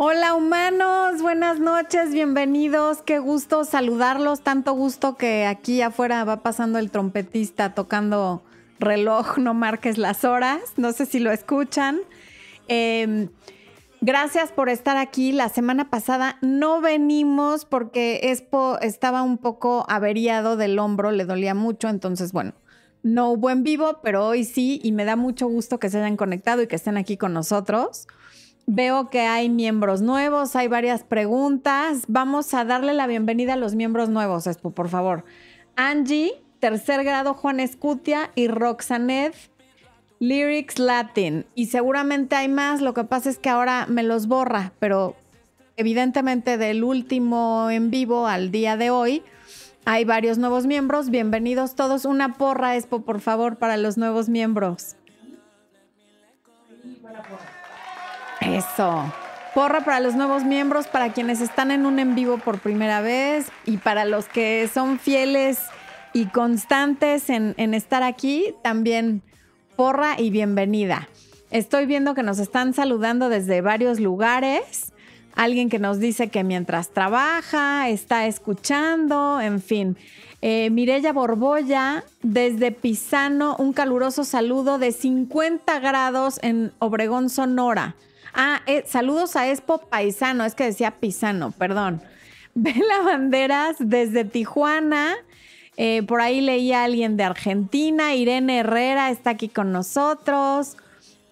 Hola humanos, buenas noches, bienvenidos, qué gusto saludarlos, tanto gusto que aquí afuera va pasando el trompetista tocando reloj, no marques las horas, no sé si lo escuchan. Em, gracias por estar aquí. La semana pasada no venimos porque Expo estaba un poco averiado del hombro, le dolía mucho, entonces bueno, no hubo en vivo, pero hoy sí y me da mucho gusto que se hayan conectado y que estén aquí con nosotros. Veo que hay miembros nuevos, hay varias preguntas. Vamos a darle la bienvenida a los miembros nuevos, Expo, por favor. Angie, tercer grado Juan Escutia y Roxanet Lyrics Latin. Y seguramente hay más, lo que pasa es que ahora me los borra, pero evidentemente del último en vivo al día de hoy hay varios nuevos miembros. Bienvenidos todos. Una porra, Expo, por favor, para los nuevos miembros. Eso. Porra para los nuevos miembros, para quienes están en un en vivo por primera vez y para los que son fieles y constantes en, estar aquí, también porra y bienvenida. Estoy viendo que nos están saludando desde varios lugares. Alguien que nos dice que mientras trabaja, está escuchando, en fin. Eh, Mirella Borbolla, desde Pisano, un caluroso saludo de 50 grados en Obregón, Sonora. Ah, eh, saludos a Expo Paisano, es que decía Pisano, perdón. Vela Banderas desde Tijuana. Eh, por ahí leí a alguien de Argentina. Irene Herrera está aquí con nosotros.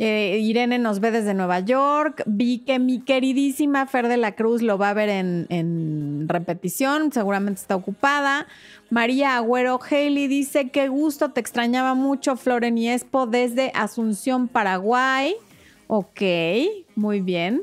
Eh, Irene nos ve desde Nueva York. Vi que mi queridísima Fer de la Cruz lo va a ver en, repetición. Seguramente está ocupada. María Agüero Haley dice: Qué gusto, te extrañaba mucho, Floren y Expo, desde Asunción, Paraguay. Ok, muy bien.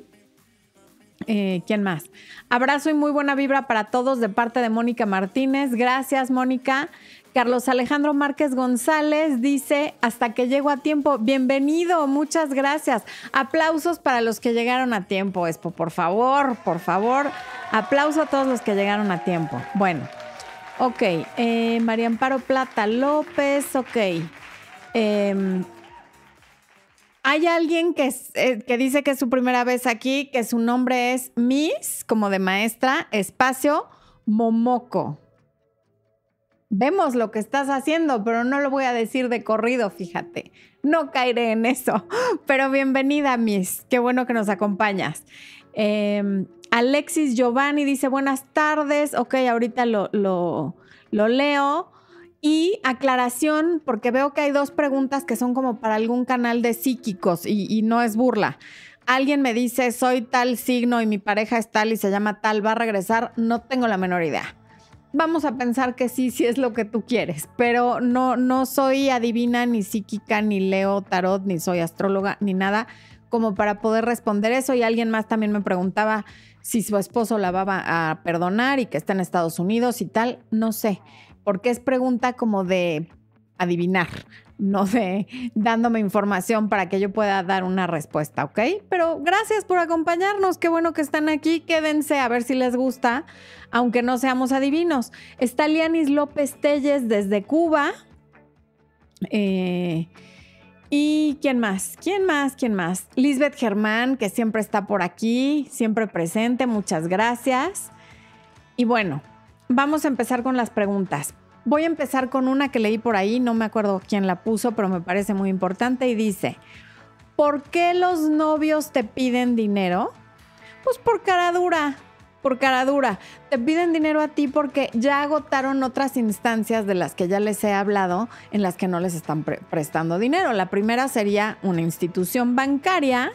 Eh, ¿Quién más? Abrazo y muy buena vibra para todos de parte de Mónica Martínez. Gracias, Mónica. Carlos Alejandro Márquez González dice, hasta que llego a tiempo, bienvenido, muchas gracias. Aplausos para los que llegaron a tiempo, Expo, por favor, por favor. Aplauso a todos los que llegaron a tiempo. Bueno, ok. Eh, María Amparo Plata López, ok. Eh, hay alguien que, eh, que dice que es su primera vez aquí, que su nombre es Miss, como de maestra, espacio Momoko. Vemos lo que estás haciendo, pero no lo voy a decir de corrido, fíjate. No caeré en eso. Pero bienvenida, Miss. Qué bueno que nos acompañas. Em, Alexis Giovanni dice buenas tardes. Ok, ahorita lo, lo leo. Y aclaración, porque veo que hay dos preguntas que son como para algún canal de psíquicos y, no es burla. Alguien me dice, soy tal signo y mi pareja es tal y se llama tal, ¿va a regresar? No tengo la menor idea. Vamos a pensar que sí, sí es lo que tú quieres, pero no, no soy adivina, ni psíquica, ni leo tarot, ni soy astróloga, ni nada como para poder responder eso. Y alguien más también me preguntaba si su esposo la va a perdonar y que está en Estados Unidos y tal. No sé porque es pregunta como de adivinar, no de dándome información para que yo pueda dar una respuesta, ¿ok? Pero gracias por acompañarnos, qué bueno que están aquí, quédense a ver si les gusta, aunque no seamos adivinos. Está Lianis López Telles desde Cuba. Eh, ¿Y quién más? ¿Quién más? ¿Quién más? Lisbeth Germán, que siempre está por aquí, siempre presente, muchas gracias. Y bueno, vamos a empezar con las preguntas. Voy a empezar con una que leí por ahí, no me acuerdo quién la puso, pero me parece muy importante y dice, ¿por qué los novios te piden dinero? Pues por cara dura, por cara dura. Te piden dinero a ti porque ya agotaron otras instancias de las que ya les he hablado en las que no les están prestando dinero. La primera sería una institución bancaria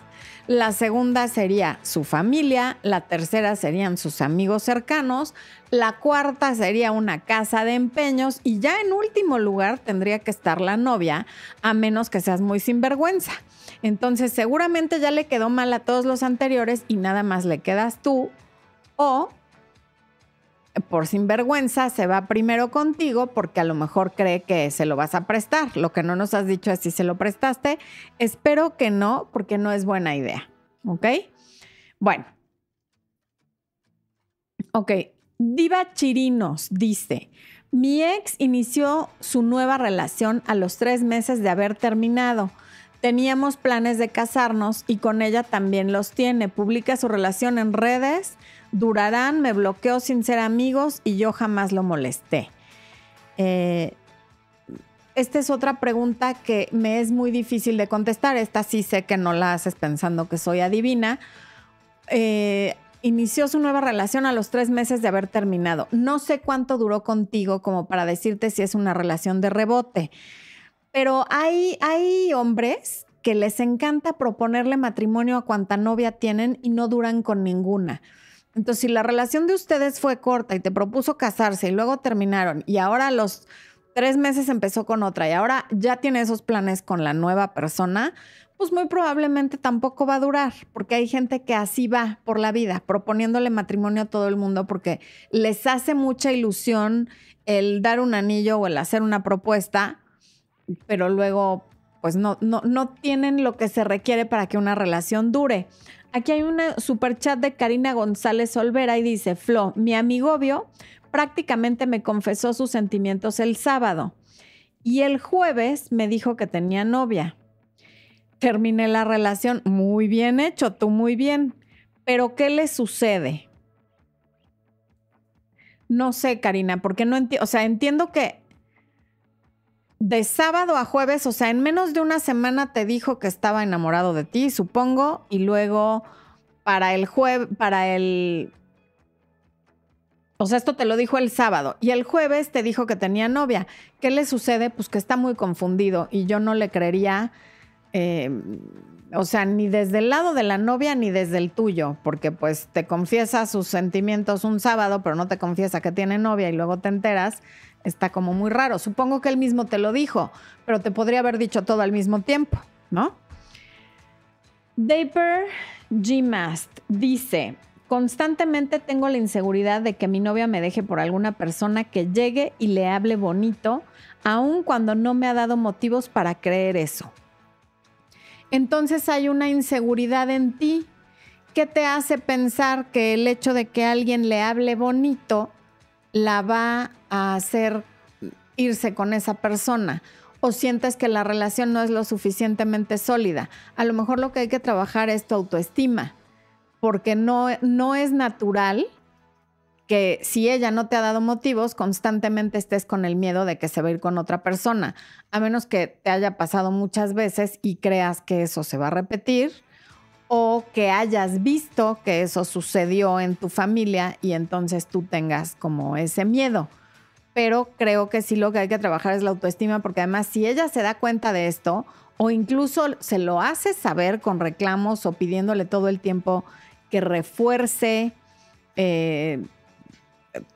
la segunda sería su familia, la tercera serían sus amigos cercanos, la cuarta sería una casa de empeños y ya en último lugar tendría que estar la novia, a menos que seas muy sinvergüenza. Entonces seguramente ya le quedó mal a todos los anteriores y nada más le quedas tú o por sinvergüenza se va primero contigo porque a lo mejor cree que se lo vas a prestar. Lo que no nos has dicho es si se lo prestaste. Espero que no, porque no es buena idea. ¿Ok? Bueno. Ok. Diva Chirinos dice, mi ex inició su nueva relación a los tres meses de haber terminado. Teníamos planes de casarnos y con ella también los tiene. Publica su relación en redes, durarán, me bloqueó sin ser amigos y yo jamás lo molesté. Eh, esta es otra pregunta que me es muy difícil de contestar. Esta sí sé que no la haces pensando que soy adivina. Eh, inició su nueva relación a los tres meses de haber terminado. No sé cuánto duró contigo como para decirte si es una relación de rebote, pero hay, hay hombres que les encanta proponerle matrimonio a cuanta novia tienen y no duran con ninguna. Entonces, si la relación de ustedes fue corta y te propuso casarse y luego terminaron y ahora a los tres meses empezó con otra y ahora ya tiene esos planes con la nueva persona, pues muy probablemente tampoco va a durar, porque hay gente que así va por la vida, proponiéndole matrimonio a todo el mundo, porque les hace mucha ilusión el dar un anillo o el hacer una propuesta, pero luego pues no, no, no tienen lo que se requiere para que una relación dure. Aquí hay un super chat de Karina González Olvera y dice, Flo, mi amigo obvio prácticamente me confesó sus sentimientos el sábado y el jueves me dijo que tenía novia terminé la relación. Muy bien hecho, tú muy bien. Pero ¿qué le sucede? No sé, Karina, porque no entiendo, o sea, entiendo que de sábado a jueves, o sea, en menos de una semana te dijo que estaba enamorado de ti, supongo, y luego para el jueves, para el... O sea, esto te lo dijo el sábado y el jueves te dijo que tenía novia. ¿Qué le sucede? Pues que está muy confundido y yo no le creería Em, o sea, ni desde el lado de la novia ni desde el tuyo, porque pues te confiesa sus sentimientos un sábado, pero no te confiesa que tiene novia y luego te enteras, está como muy raro. Supongo que él mismo te lo dijo, pero te podría haber dicho todo al mismo tiempo, ¿no? Daper Gmast dice, constantemente tengo la inseguridad de que mi novia me deje por alguna persona que llegue y le hable bonito, aun cuando no me ha dado motivos para creer eso entonces hay una inseguridad en ti que te hace pensar que el hecho de que alguien le hable bonito la va a hacer irse con esa persona o sientes que la relación no es lo suficientemente sólida. A lo mejor lo que hay que trabajar es tu autoestima, porque no, no es natural que si ella no te ha dado motivos, constantemente estés con el miedo de que se va a ir con otra persona, a menos que te haya pasado muchas veces y creas que eso se va a repetir o que hayas visto que eso sucedió en tu familia y entonces tú tengas como ese miedo. Pero creo que sí lo que hay que trabajar es la autoestima, porque además si ella se da cuenta de esto o incluso se lo hace saber con reclamos o pidiéndole todo el tiempo que refuerce eh,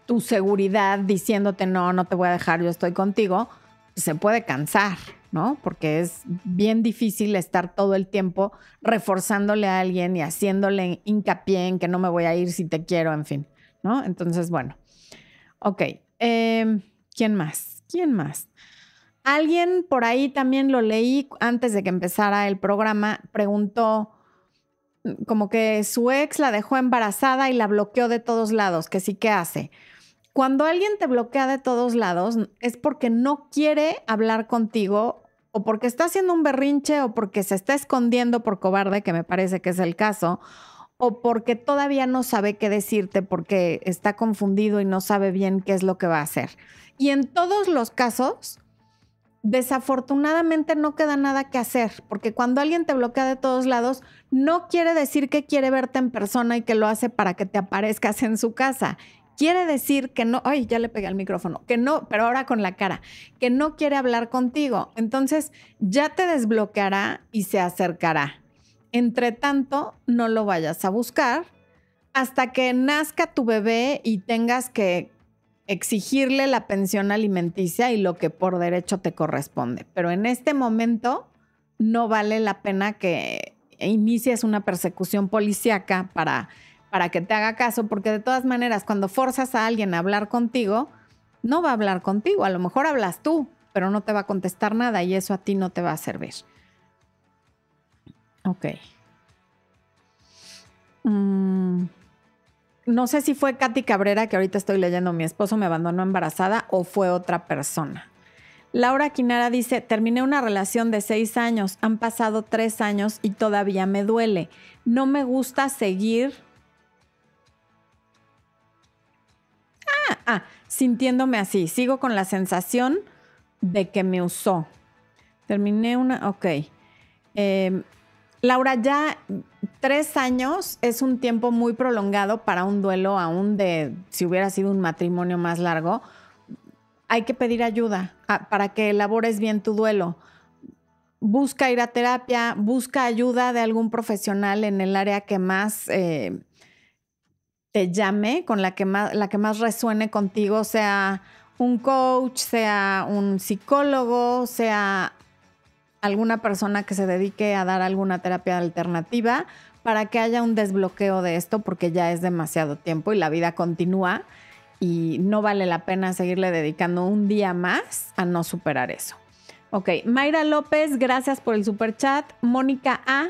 tu seguridad diciéndote, no, no te voy a dejar, yo estoy contigo, se puede cansar, ¿no? Porque es bien difícil estar todo el tiempo reforzándole a alguien y haciéndole hincapié en que no me voy a ir si te quiero, en fin, ¿no? Entonces, bueno, ok. Em, ¿Quién más? ¿Quién más? Alguien por ahí también lo leí antes de que empezara el programa, preguntó, como que su ex la dejó embarazada y la bloqueó de todos lados, que sí que hace. Cuando alguien te bloquea de todos lados es porque no quiere hablar contigo o porque está haciendo un berrinche o porque se está escondiendo por cobarde, que me parece que es el caso, o porque todavía no sabe qué decirte porque está confundido y no sabe bien qué es lo que va a hacer. Y en todos los casos, desafortunadamente no queda nada que hacer, porque cuando alguien te bloquea de todos lados, no quiere decir que quiere verte en persona y que lo hace para que te aparezcas en su casa. Quiere decir que no, ay, ya le pegué al micrófono, que no, pero ahora con la cara, que no quiere hablar contigo. Entonces ya te desbloqueará y se acercará. Entre tanto, no lo vayas a buscar hasta que nazca tu bebé y tengas que exigirle la pensión alimenticia y lo que por derecho te corresponde. Pero en este momento no vale la pena que inicies una persecución policíaca para, para que te haga caso, porque de todas maneras, cuando forzas a alguien a hablar contigo, no va a hablar contigo. A lo mejor hablas tú, pero no te va a contestar nada y eso a ti no te va a servir. Ok. Mm no sé si fue Katy Cabrera, que ahorita estoy leyendo, mi esposo me abandonó embarazada, o fue otra persona. Laura Quinara dice, terminé una relación de seis años, han pasado tres años y todavía me duele. No me gusta seguir... Ah, sintiéndome así. Sigo con la sensación de que me usó. Terminé una... Ok. Em, Laura, ya tres años es un tiempo muy prolongado para un duelo, aún de si hubiera sido un matrimonio más largo hay que pedir ayuda ah, para que elabores bien tu duelo. Busca ir a terapia, busca ayuda de algún profesional en el área que más eh, te llame, con la que más, la que más resuene contigo, sea un coach, sea un psicólogo, sea alguna persona que se dedique a dar alguna terapia alternativa para que haya un desbloqueo de esto porque ya es demasiado tiempo y la vida continúa y no vale la pena seguirle dedicando un día más a no superar eso. Ok, Mayra López, gracias por el super chat. Mónica A,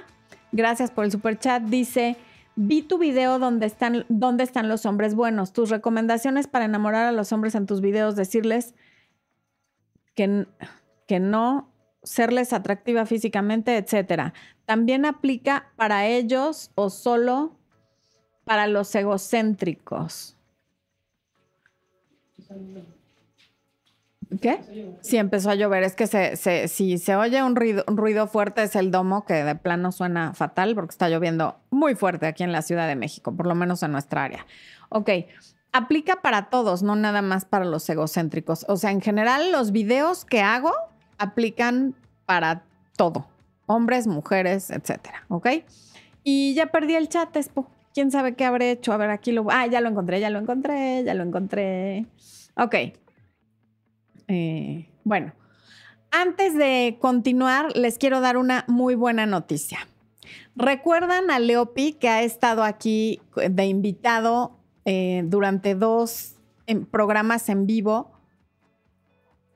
gracias por el super chat. Dice, vi tu video donde están, están los hombres buenos. Tus recomendaciones para enamorar a los hombres en tus videos, decirles que, que no, serles atractiva físicamente, etcétera. También aplica para ellos o solo para los egocéntricos. ¿Qué? Sí, empezó a llover. Es que se, si se oye un ruido, un ruido fuerte es el domo, que de plano suena fatal porque está lloviendo muy fuerte aquí en la Ciudad de México, por lo menos en nuestra área. Ok, aplica para todos, no nada más para los egocéntricos. O sea, en general los videos que hago aplican para todo, hombres, mujeres, etcétera. ¿Ok? Y ya perdí el chat, Espo. ¿Quién sabe qué habré hecho? A ver, aquí lo... Ah, ya lo encontré, ya lo encontré, ya lo encontré. Ok. Eh, bueno, antes de continuar, les quiero dar una muy buena noticia. ¿Recuerdan a Leopi que ha estado aquí de invitado eh, durante dos em, programas en vivo?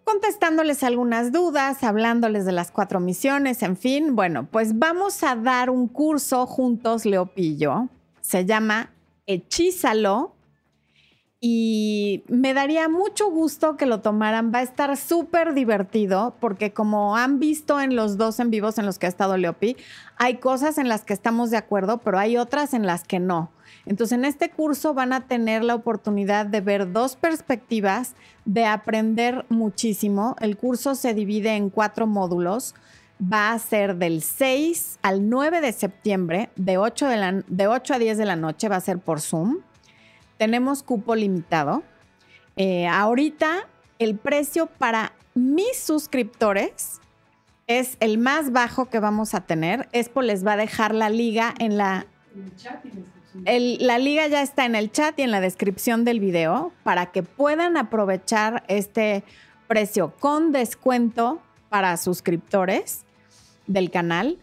contestándoles algunas dudas, hablándoles de las cuatro misiones, en fin. Bueno, pues vamos a dar un curso juntos, Leopi y yo. Se llama Hechízalo y me daría mucho gusto que lo tomaran. Va a estar súper divertido porque como han visto en los dos en vivos en los que ha estado Leopi, hay cosas en las que estamos de acuerdo, pero hay otras en las que no. Entonces en este curso van a tener la oportunidad de ver dos perspectivas, de aprender muchísimo. El curso se divide en cuatro módulos. Va a ser del 6 al 9 de septiembre, de 8, de, de 8 a 10 de la noche, va a ser por Zoom tenemos cupo limitado. Eh, ahorita el precio para mis suscriptores es el más bajo que vamos a tener. Expo les va a dejar la liga en la... la liga ya está en el chat y en la descripción del video para que puedan aprovechar este precio con descuento para suscriptores del canal.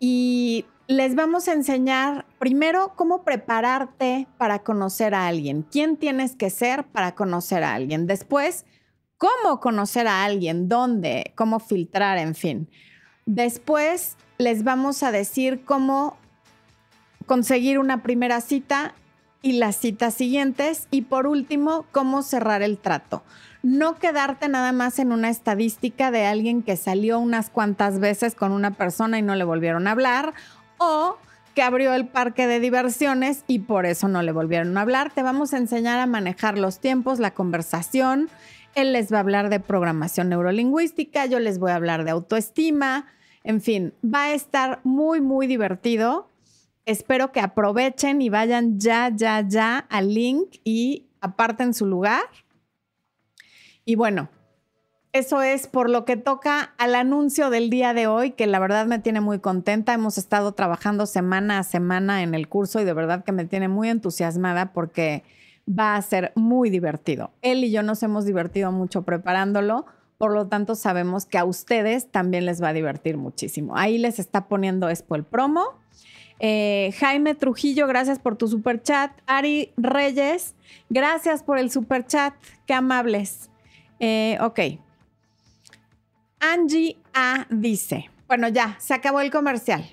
Y les vamos a enseñar primero cómo prepararte para conocer a alguien, quién tienes que ser para conocer a alguien. Después, cómo conocer a alguien, dónde, cómo filtrar, en fin. Después, les vamos a decir cómo conseguir una primera cita y las citas siguientes. Y por último, cómo cerrar el trato. No quedarte nada más en una estadística de alguien que salió unas cuantas veces con una persona y no le volvieron a hablar o que abrió el parque de diversiones y por eso no le volvieron a hablar. Te vamos a enseñar a manejar los tiempos, la conversación. Él les va a hablar de programación neurolingüística, yo les voy a hablar de autoestima. En fin, va a estar muy, muy divertido. Espero que aprovechen y vayan ya, ya, ya al link y aparten su lugar. Y bueno, eso es por lo que toca al anuncio del día de hoy, que la verdad me tiene muy contenta. Hemos estado trabajando semana a semana en el curso y de verdad que me tiene muy entusiasmada porque va a ser muy divertido. Él y yo nos hemos divertido mucho preparándolo, por lo tanto sabemos que a ustedes también les va a divertir muchísimo. Ahí les está poniendo Expo el promo. Eh, Jaime Trujillo, gracias por tu super chat. Ari Reyes, gracias por el super chat. Qué amables. Eh, ok, Angie A dice, bueno, ya, se acabó el comercial.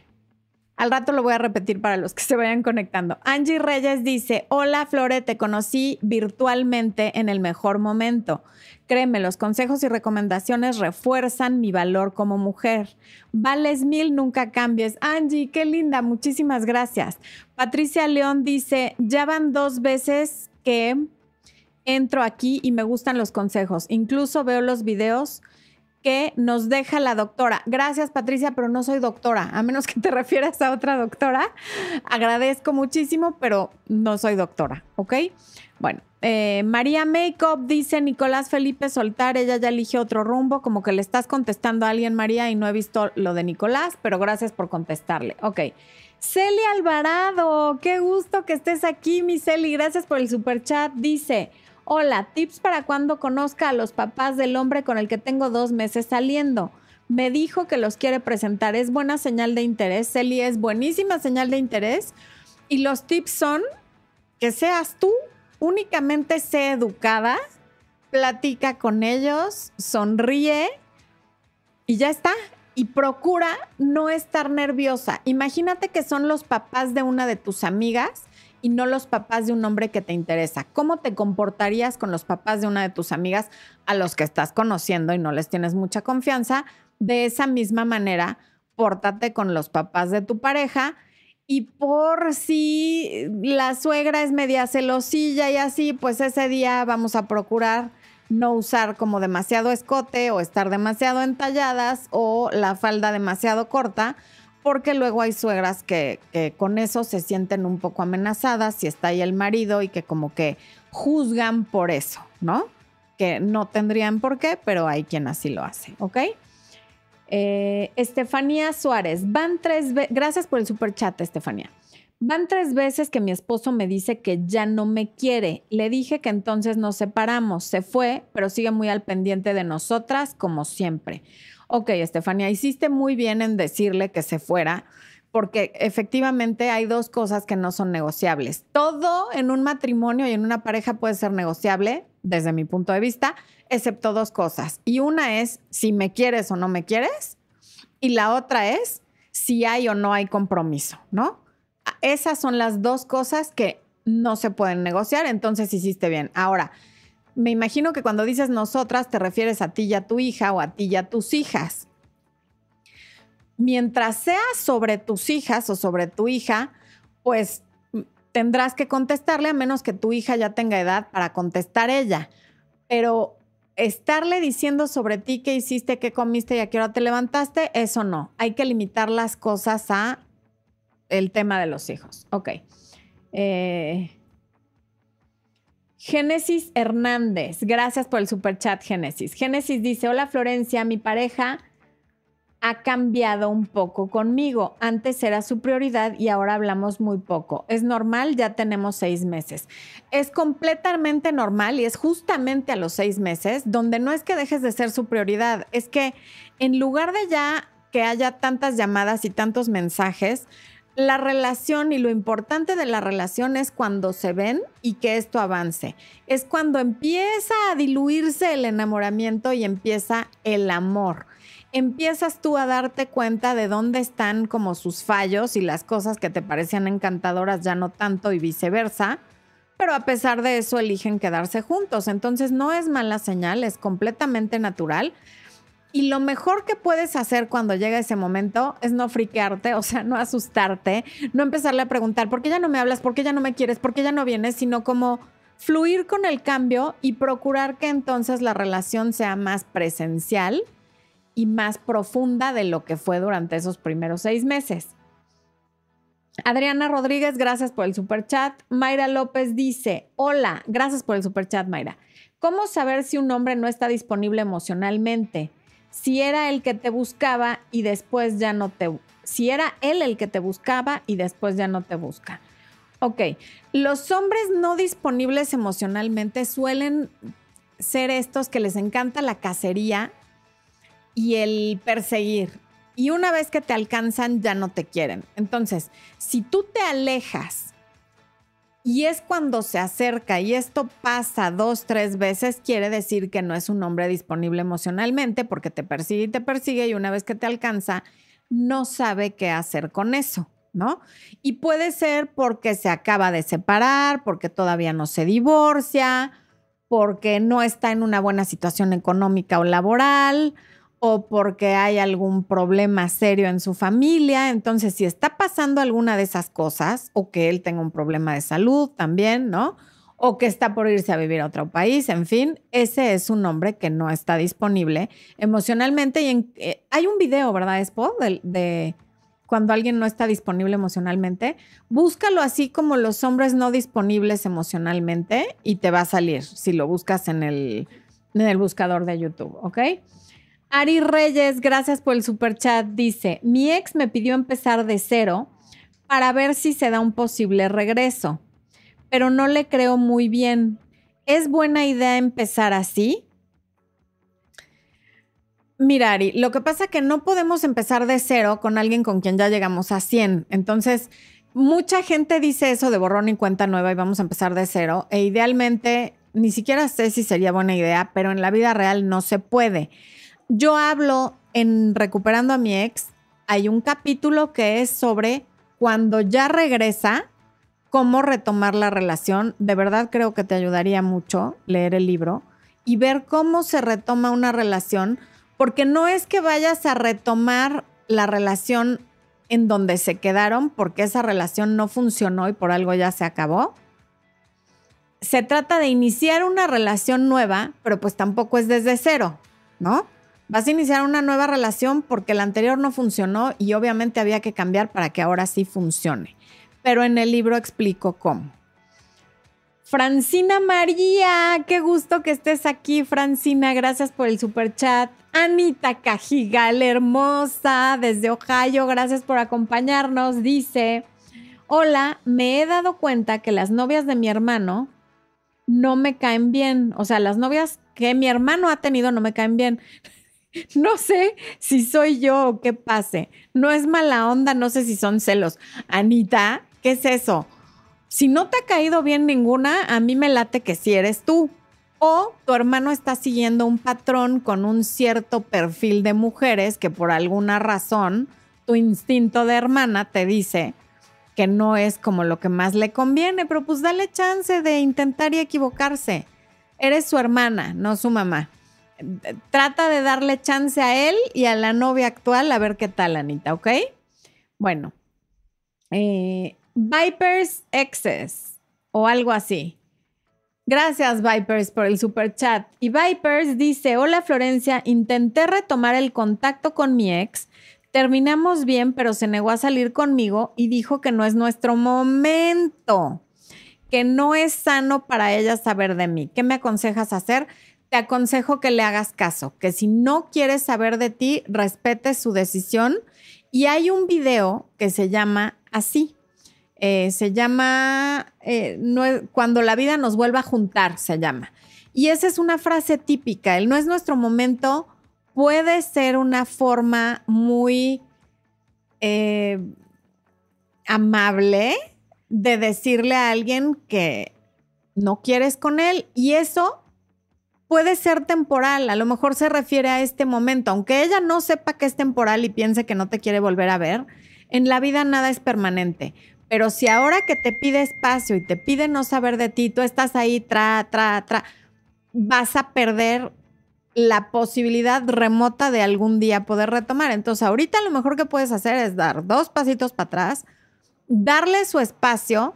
Al rato lo voy a repetir para los que se vayan conectando. Angie Reyes dice, hola Flore, te conocí virtualmente en el mejor momento. Créeme, los consejos y recomendaciones refuerzan mi valor como mujer. Vales mil, nunca cambies. Angie, qué linda, muchísimas gracias. Patricia León dice, ya van dos veces que entro aquí y me gustan los consejos. Incluso veo los videos que nos deja la doctora. Gracias, Patricia, pero no soy doctora, a menos que te refieras a otra doctora. Agradezco muchísimo, pero no soy doctora, ¿ok? Bueno, eh, María Makeup dice Nicolás Felipe soltar, ella ya eligió otro rumbo, como que le estás contestando a alguien, María, y no he visto lo de Nicolás, pero gracias por contestarle. Ok. Celia Alvarado, qué gusto que estés aquí, mi Celi, gracias por el super chat. Dice, Hola, tips para cuando conozca a los papás del hombre con el que tengo dos meses saliendo. Me dijo que los quiere presentar. Es buena señal de interés. Celi es buenísima señal de interés. Y los tips son que seas tú, únicamente sé educada, platica con ellos, sonríe y ya está. Y procura no estar nerviosa. Imagínate que son los papás de una de tus amigas y no los papás de un hombre que te interesa. ¿Cómo te comportarías con los papás de una de tus amigas a los que estás conociendo y no les tienes mucha confianza? De esa misma manera, pórtate con los papás de tu pareja y por si la suegra es media celosilla y así, pues ese día vamos a procurar no usar como demasiado escote o estar demasiado entalladas o la falda demasiado corta porque luego hay suegras que, con eso se sienten un poco amenazadas si está ahí el marido y que como que juzgan por eso, ¿no? Que no tendrían por qué, pero hay quien así lo hace, ¿ok? Eh, Estefanía Suárez, van tres veces, gracias por el super chat, Estefanía. Van tres veces que mi esposo me dice que ya no me quiere. Le dije que entonces nos separamos. Se fue, pero sigue muy al pendiente de nosotras, como siempre ok, Estefania, hiciste muy bien en decirle que se fuera, porque efectivamente hay dos cosas que no son negociables. Todo en un matrimonio y en una pareja puede ser negociable, desde mi punto de vista, excepto dos cosas. Y una es si me quieres o no me quieres, y la otra es si hay o no hay compromiso, ¿no? Esas son las dos cosas que no se pueden negociar, entonces hiciste bien. Ahora, me imagino que cuando dices nosotras te refieres a ti y a tu hija o a ti y a tus hijas. Mientras sea sobre tus hijas o sobre tu hija, pues tendrás que contestarle a menos que tu hija ya tenga edad para contestar ella. Pero estarle diciendo sobre ti qué hiciste, qué comiste y a qué hora te levantaste, eso no. Hay que limitar las cosas a el tema de los hijos. Ok. Eh, Génesis Hernández, gracias por el super chat, Génesis. Génesis dice: Hola Florencia, mi pareja ha cambiado un poco conmigo. Antes era su prioridad y ahora hablamos muy poco. Es normal, ya tenemos seis meses. Es completamente normal y es justamente a los seis meses donde no es que dejes de ser su prioridad, es que en lugar de ya que haya tantas llamadas y tantos mensajes, la relación y lo importante de la relación es cuando se ven y que esto avance. Es cuando empieza a diluirse el enamoramiento y empieza el amor. Empiezas tú a darte cuenta de dónde están como sus fallos y las cosas que te parecían encantadoras ya no tanto y viceversa. Pero a pesar de eso eligen quedarse juntos. Entonces no es mala señal, es completamente natural y lo mejor que puedes hacer cuando llega ese momento es no friquearte, o sea, no asustarte, no empezarle a preguntar, ¿por qué ya no me hablas? ¿Por qué ya no me quieres? ¿Por qué ya no vienes? Sino como fluir con el cambio y procurar que entonces la relación sea más presencial y más profunda de lo que fue durante esos primeros seis meses. Adriana Rodríguez, gracias por el super chat. Mayra López dice, hola, gracias por el super chat, Mayra. ¿Cómo saber si un hombre no está disponible emocionalmente? Si era el que te buscaba y después ya no te, si era él el que te buscaba y después ya no te busca. Ok, los hombres no disponibles emocionalmente suelen ser estos que les encanta la cacería y el perseguir. Y una vez que te alcanzan ya no te quieren. Entonces, si tú te alejas y es cuando se acerca y esto pasa dos, tres veces, quiere decir que no es un hombre disponible emocionalmente porque te persigue y te persigue y una vez que te alcanza, no sabe qué hacer con eso, ¿no? Y puede ser porque se acaba de separar, porque todavía no se divorcia, porque no está en una buena situación económica o laboral, o porque hay algún problema serio en su familia. Entonces, si está pasando alguna de esas cosas, o que él tenga un problema de salud también, ¿no? O que está por irse a vivir a otro país, en fin, ese es un hombre que no está disponible emocionalmente. Y eh, hay un video, ¿verdad, Espo? de cuando alguien no está disponible emocionalmente, búscalo así como los hombres no disponibles emocionalmente y te va a salir si lo buscas en el, en el buscador de YouTube, ¿ok? Ari Reyes, gracias por el super chat, dice, mi ex me pidió empezar de cero para ver si se da un posible regreso, pero no le creo muy bien. ¿Es buena idea empezar así? Mira, Ari, lo que pasa es que no podemos empezar de cero con alguien con quien ya llegamos a 100. Entonces, mucha gente dice eso de borrón y cuenta nueva y vamos a empezar de cero. E idealmente, ni siquiera sé si sería buena idea, pero en la vida real no se puede. Yo hablo en Recuperando a mi ex, hay un capítulo que es sobre cuando ya regresa, cómo retomar la relación. De verdad creo que te ayudaría mucho leer el libro y ver cómo se retoma una relación porque no es que vayas a retomar la relación en donde se quedaron porque esa relación no funcionó y por algo ya se acabó. Se trata de iniciar una relación nueva, pero pues tampoco es desde cero, ¿no? Vas a iniciar una nueva relación porque la anterior no funcionó y obviamente había que cambiar para que ahora sí funcione. Pero en el libro explico cómo. Francina María, qué gusto que estés aquí, Francina. Gracias por el super chat. Anita Cajigal, hermosa, desde Ohio, gracias por acompañarnos. Dice, hola, me he dado cuenta que las novias de mi hermano no me caen bien. O sea, las novias que mi hermano ha tenido no me caen bien. No sé si soy yo o qué pase. No es mala onda, no sé si son celos. Anita, ¿qué es eso? Si no te ha caído bien ninguna, a mí me late que si eres tú o tu hermano está siguiendo un patrón con un cierto perfil de mujeres que por alguna razón tu instinto de hermana te dice que no es como lo que más le conviene, pero pues dale chance de intentar y equivocarse. Eres su hermana, no su mamá. Trata de darle chance a él y a la novia actual a ver qué tal, Anita, ¿ok? Bueno, eh, Vipers Exes o algo así. Gracias, Vipers, por el super chat. Y Vipers dice: Hola, Florencia. Intenté retomar el contacto con mi ex. Terminamos bien, pero se negó a salir conmigo y dijo que no es nuestro momento, que no es sano para ella saber de mí. ¿Qué me aconsejas hacer? Te aconsejo que le hagas caso, que si no quieres saber de ti, respete su decisión. Y hay un video que se llama así. Eh, se llama eh, Cuando la vida nos vuelva a juntar, se llama. Y esa es una frase típica, el no es nuestro momento, puede ser una forma muy eh, amable de decirle a alguien que no quieres con él y eso puede ser temporal, a lo mejor se refiere a este momento, aunque ella no sepa que es temporal y piense que no te quiere volver a ver, en la vida nada es permanente. Pero si ahora que te pide espacio y te pide no saber de ti, tú estás ahí, tra, tra, tra, vas a perder la posibilidad remota de algún día poder retomar. Entonces, ahorita lo mejor que puedes hacer es dar dos pasitos para atrás, darle su espacio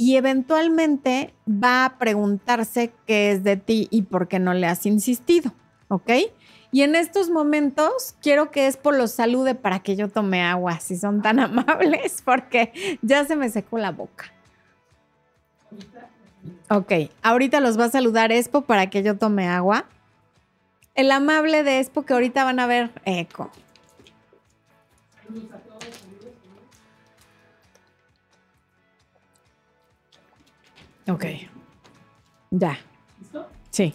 y eventualmente va a preguntarse qué es de ti y por qué no le has insistido, ¿ok? Y en estos momentos quiero que Espo los salude para que yo tome agua, si son tan amables, porque ya se me secó la boca. Ok, ahorita los va a saludar Expo para que yo tome agua. El amable de Expo que ahorita van a ver eco. Ok. Ya. ¿Listo? Sí.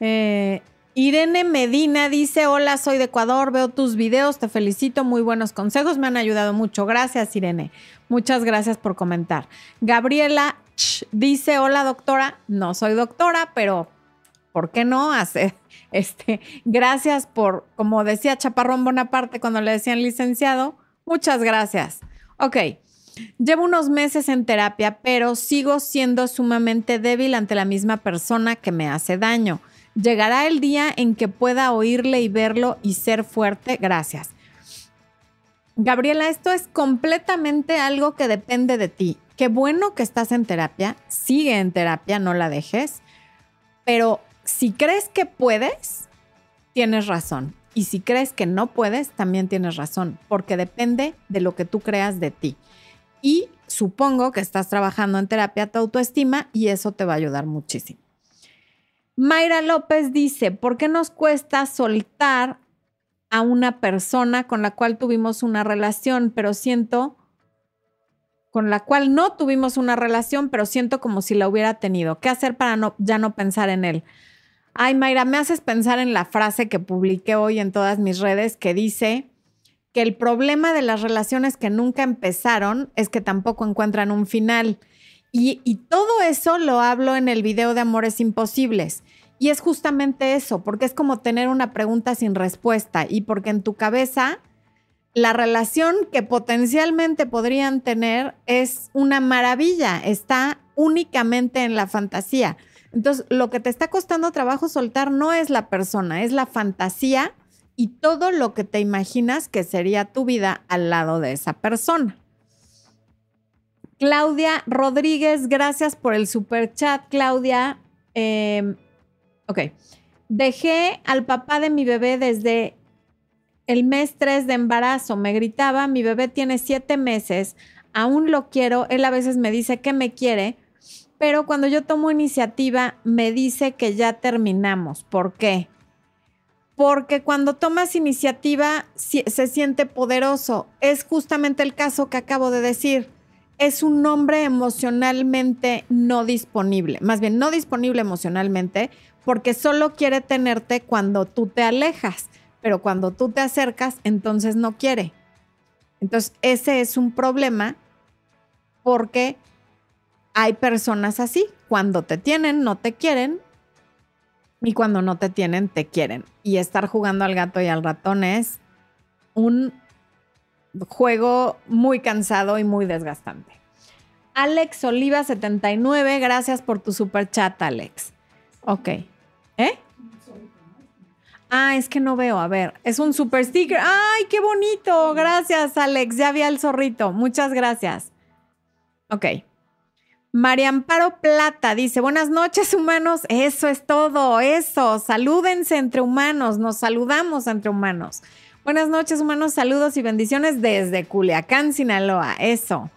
Eh, Irene Medina dice, hola, soy de Ecuador, veo tus videos, te felicito, muy buenos consejos, me han ayudado mucho. Gracias, Irene. Muchas gracias por comentar. Gabriela dice, hola, doctora. No soy doctora, pero ¿por qué no hacer? Este, gracias por, como decía Chaparrón Bonaparte cuando le decían licenciado, muchas gracias. Ok, llevo unos meses en terapia, pero sigo siendo sumamente débil ante la misma persona que me hace daño. Llegará el día en que pueda oírle y verlo y ser fuerte. Gracias. Gabriela, esto es completamente algo que depende de ti. Qué bueno que estás en terapia, sigue en terapia, no la dejes, pero si crees que puedes, tienes razón. Y si crees que no puedes, también tienes razón, porque depende de lo que tú creas de ti. Y supongo que estás trabajando en terapia tu autoestima y eso te va a ayudar muchísimo. Mayra López dice, ¿por qué nos cuesta soltar a una persona con la cual tuvimos una relación, pero siento con la cual no tuvimos una relación, pero siento como si la hubiera tenido. ¿Qué hacer para no, ya no pensar en él? Ay, Mayra, me haces pensar en la frase que publiqué hoy en todas mis redes que dice que el problema de las relaciones que nunca empezaron es que tampoco encuentran un final. Y, y todo eso lo hablo en el video de Amores Imposibles. Y es justamente eso, porque es como tener una pregunta sin respuesta y porque en tu cabeza la relación que potencialmente podrían tener es una maravilla, está únicamente en la fantasía. Entonces, lo que te está costando trabajo soltar no es la persona, es la fantasía y todo lo que te imaginas que sería tu vida al lado de esa persona. Claudia Rodríguez, gracias por el super chat, Claudia. Eh, Ok. Dejé al papá de mi bebé desde el mes 3 de embarazo. Me gritaba, mi bebé tiene siete meses, aún lo quiero. Él a veces me dice que me quiere, pero cuando yo tomo iniciativa me dice que ya terminamos. ¿Por qué? Porque cuando tomas iniciativa se siente poderoso. Es justamente el caso que acabo de decir. Es un hombre emocionalmente no disponible, más bien no disponible emocionalmente, porque solo quiere tenerte cuando tú te alejas, pero cuando tú te acercas, entonces no quiere. Entonces, ese es un problema porque hay personas así, cuando te tienen, no te quieren, y cuando no te tienen, te quieren. Y estar jugando al gato y al ratón es un juego muy cansado y muy desgastante. Alex Oliva 79, gracias por tu super chat, Alex. Ok. ¿Eh? Ah, es que no veo. A ver, es un super sticker. ¡Ay, qué bonito! Gracias, Alex. Ya vi al zorrito. Muchas gracias. Ok. María Amparo Plata dice: Buenas noches, humanos. Eso es todo. Eso. Salúdense entre humanos. Nos saludamos entre humanos. Buenas noches, humanos. Saludos y bendiciones desde Culiacán, Sinaloa. Eso.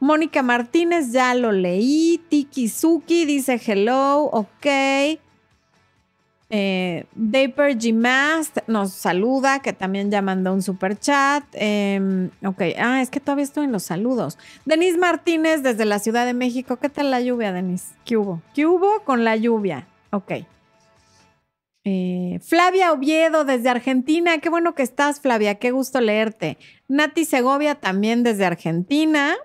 Mónica Martínez, ya lo leí. Tiki Suki dice hello. Ok. Eh, Daper Gymast nos saluda, que también ya mandó un super chat. Em, ok, ah, es que todavía estoy en los saludos. Denise Martínez desde la Ciudad de México. ¿Qué tal la lluvia, Denise? ¿Qué hubo? ¿Qué hubo con la lluvia? Ok. Eh, Flavia Oviedo desde Argentina. Qué bueno que estás, Flavia. Qué gusto leerte. Nati Segovia también desde Argentina.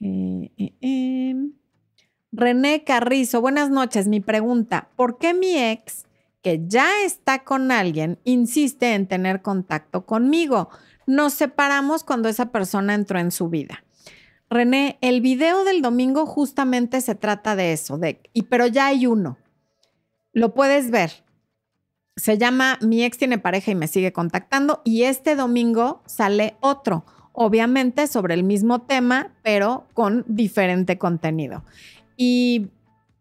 Eh, eh, em. René Carrizo, buenas noches. Mi pregunta, ¿por qué mi ex, que ya está con alguien, insiste en tener contacto conmigo? Nos separamos cuando esa persona entró en su vida. René, el video del domingo justamente se trata de eso, de, y, pero ya hay uno. Lo puedes ver. Se llama Mi ex tiene pareja y me sigue contactando y este domingo sale otro, obviamente sobre el mismo tema, pero con diferente contenido. Y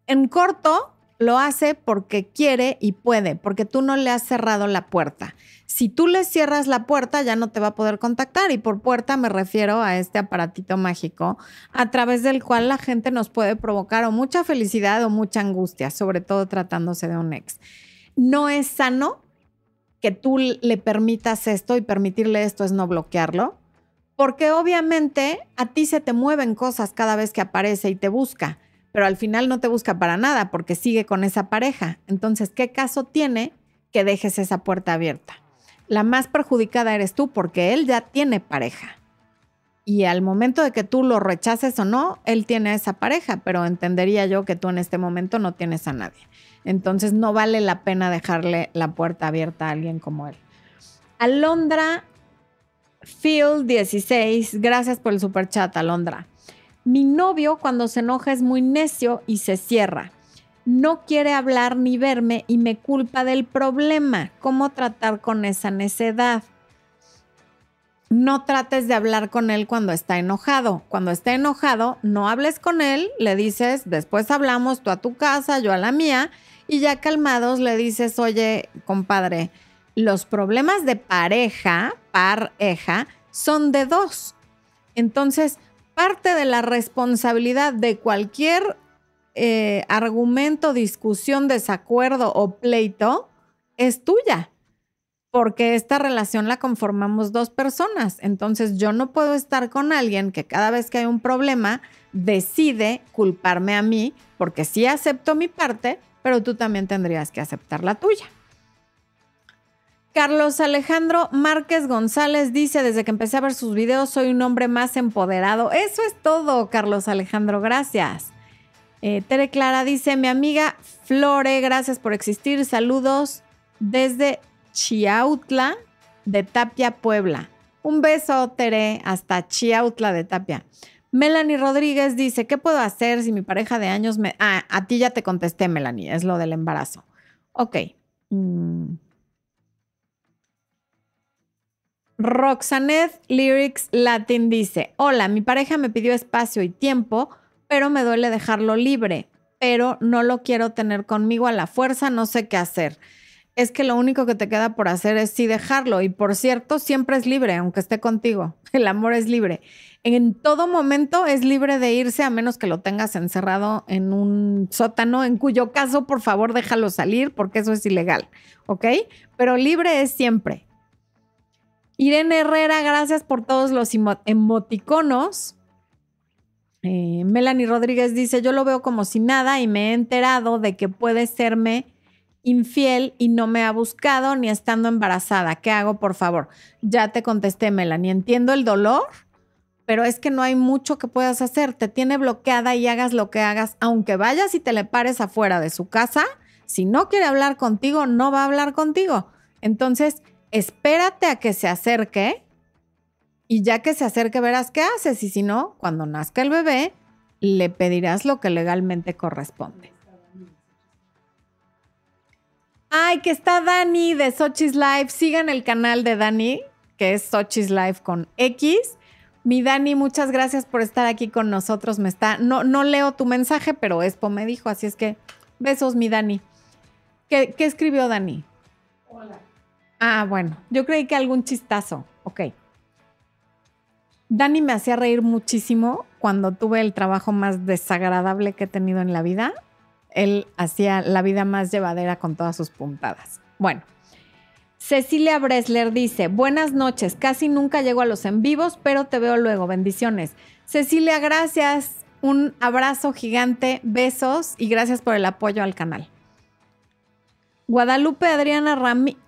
en corto lo hace porque quiere y puede, porque tú no le has cerrado la puerta. Si tú le cierras la puerta, ya no te va a poder contactar. Y por puerta me refiero a este aparatito mágico a través del cual la gente nos puede provocar o mucha felicidad o mucha angustia, sobre todo tratándose de un ex. No es sano que tú le permitas esto y permitirle esto es no bloquearlo, porque obviamente a ti se te mueven cosas cada vez que aparece y te busca pero al final no te busca para nada porque sigue con esa pareja. Entonces, ¿qué caso tiene que dejes esa puerta abierta? La más perjudicada eres tú porque él ya tiene pareja. Y al momento de que tú lo rechaces o no, él tiene esa pareja, pero entendería yo que tú en este momento no tienes a nadie. Entonces no vale la pena dejarle la puerta abierta a alguien como él. Alondra Phil 16, gracias por el super chat, Alondra. Mi novio cuando se enoja es muy necio y se cierra. No quiere hablar ni verme y me culpa del problema. ¿Cómo tratar con esa necedad? No trates de hablar con él cuando está enojado. Cuando está enojado, no hables con él, le dices, después hablamos tú a tu casa, yo a la mía, y ya calmados le dices, oye, compadre, los problemas de pareja, pareja, son de dos. Entonces, parte de la responsabilidad de cualquier eh, argumento, discusión, desacuerdo o pleito es tuya, porque esta relación la conformamos dos personas. Entonces, yo no puedo estar con alguien que cada vez que hay un problema decide culparme a mí, porque sí acepto mi parte, pero tú también tendrías que aceptar la tuya. Carlos Alejandro Márquez González dice, desde que empecé a ver sus videos, soy un hombre más empoderado. Eso es todo, Carlos Alejandro, gracias. Eh, Tere Clara dice, mi amiga Flore, gracias por existir. Saludos desde Chiautla de Tapia, Puebla. Un beso, Tere, hasta Chiautla de Tapia. Melanie Rodríguez dice, ¿qué puedo hacer si mi pareja de años me... Ah, a ti ya te contesté, Melanie, es lo del embarazo. Ok. Mm. Roxanet Lyrics Latin dice, hola, mi pareja me pidió espacio y tiempo, pero me duele dejarlo libre, pero no lo quiero tener conmigo a la fuerza, no sé qué hacer. Es que lo único que te queda por hacer es sí dejarlo. Y por cierto, siempre es libre, aunque esté contigo. El amor es libre en todo momento es libre de irse a menos que lo tengas encerrado en un sótano, en cuyo caso, por favor, déjalo salir porque eso es ilegal, ¿ok? Pero libre es siempre. Irene Herrera, gracias por todos los emoticonos. Eh, Melanie Rodríguez dice, yo lo veo como si nada y me he enterado de que puede serme infiel y no me ha buscado ni estando embarazada. ¿Qué hago, por favor? Ya te contesté, Melanie. Entiendo el dolor pero es que no hay mucho que puedas hacer. Te tiene bloqueada y hagas lo que hagas, aunque vayas y te le pares afuera de su casa, si no quiere hablar contigo, no va a hablar contigo. Entonces, espérate a que se acerque y ya que se acerque verás qué haces y si no, cuando nazca el bebé, le pedirás lo que legalmente corresponde. Ay, que está Dani de Sochi's Live. Sigan el canal de Dani, que es Sochi's Live con X. Mi Dani, muchas gracias por estar aquí con nosotros. Me está, no, no leo tu mensaje, pero Expo me dijo, así es que besos, mi Dani. ¿Qué, qué escribió Dani? Hola. Ah, bueno, yo creí que algún chistazo. Ok. Dani me hacía reír muchísimo cuando tuve el trabajo más desagradable que he tenido en la vida. Él hacía la vida más llevadera con todas sus puntadas. Bueno, Cecilia Bresler dice, buenas noches, casi nunca llego a los en vivos, pero te veo luego, bendiciones. Cecilia, gracias, un abrazo gigante, besos y gracias por el apoyo al canal. Guadalupe Adriana Ramírez,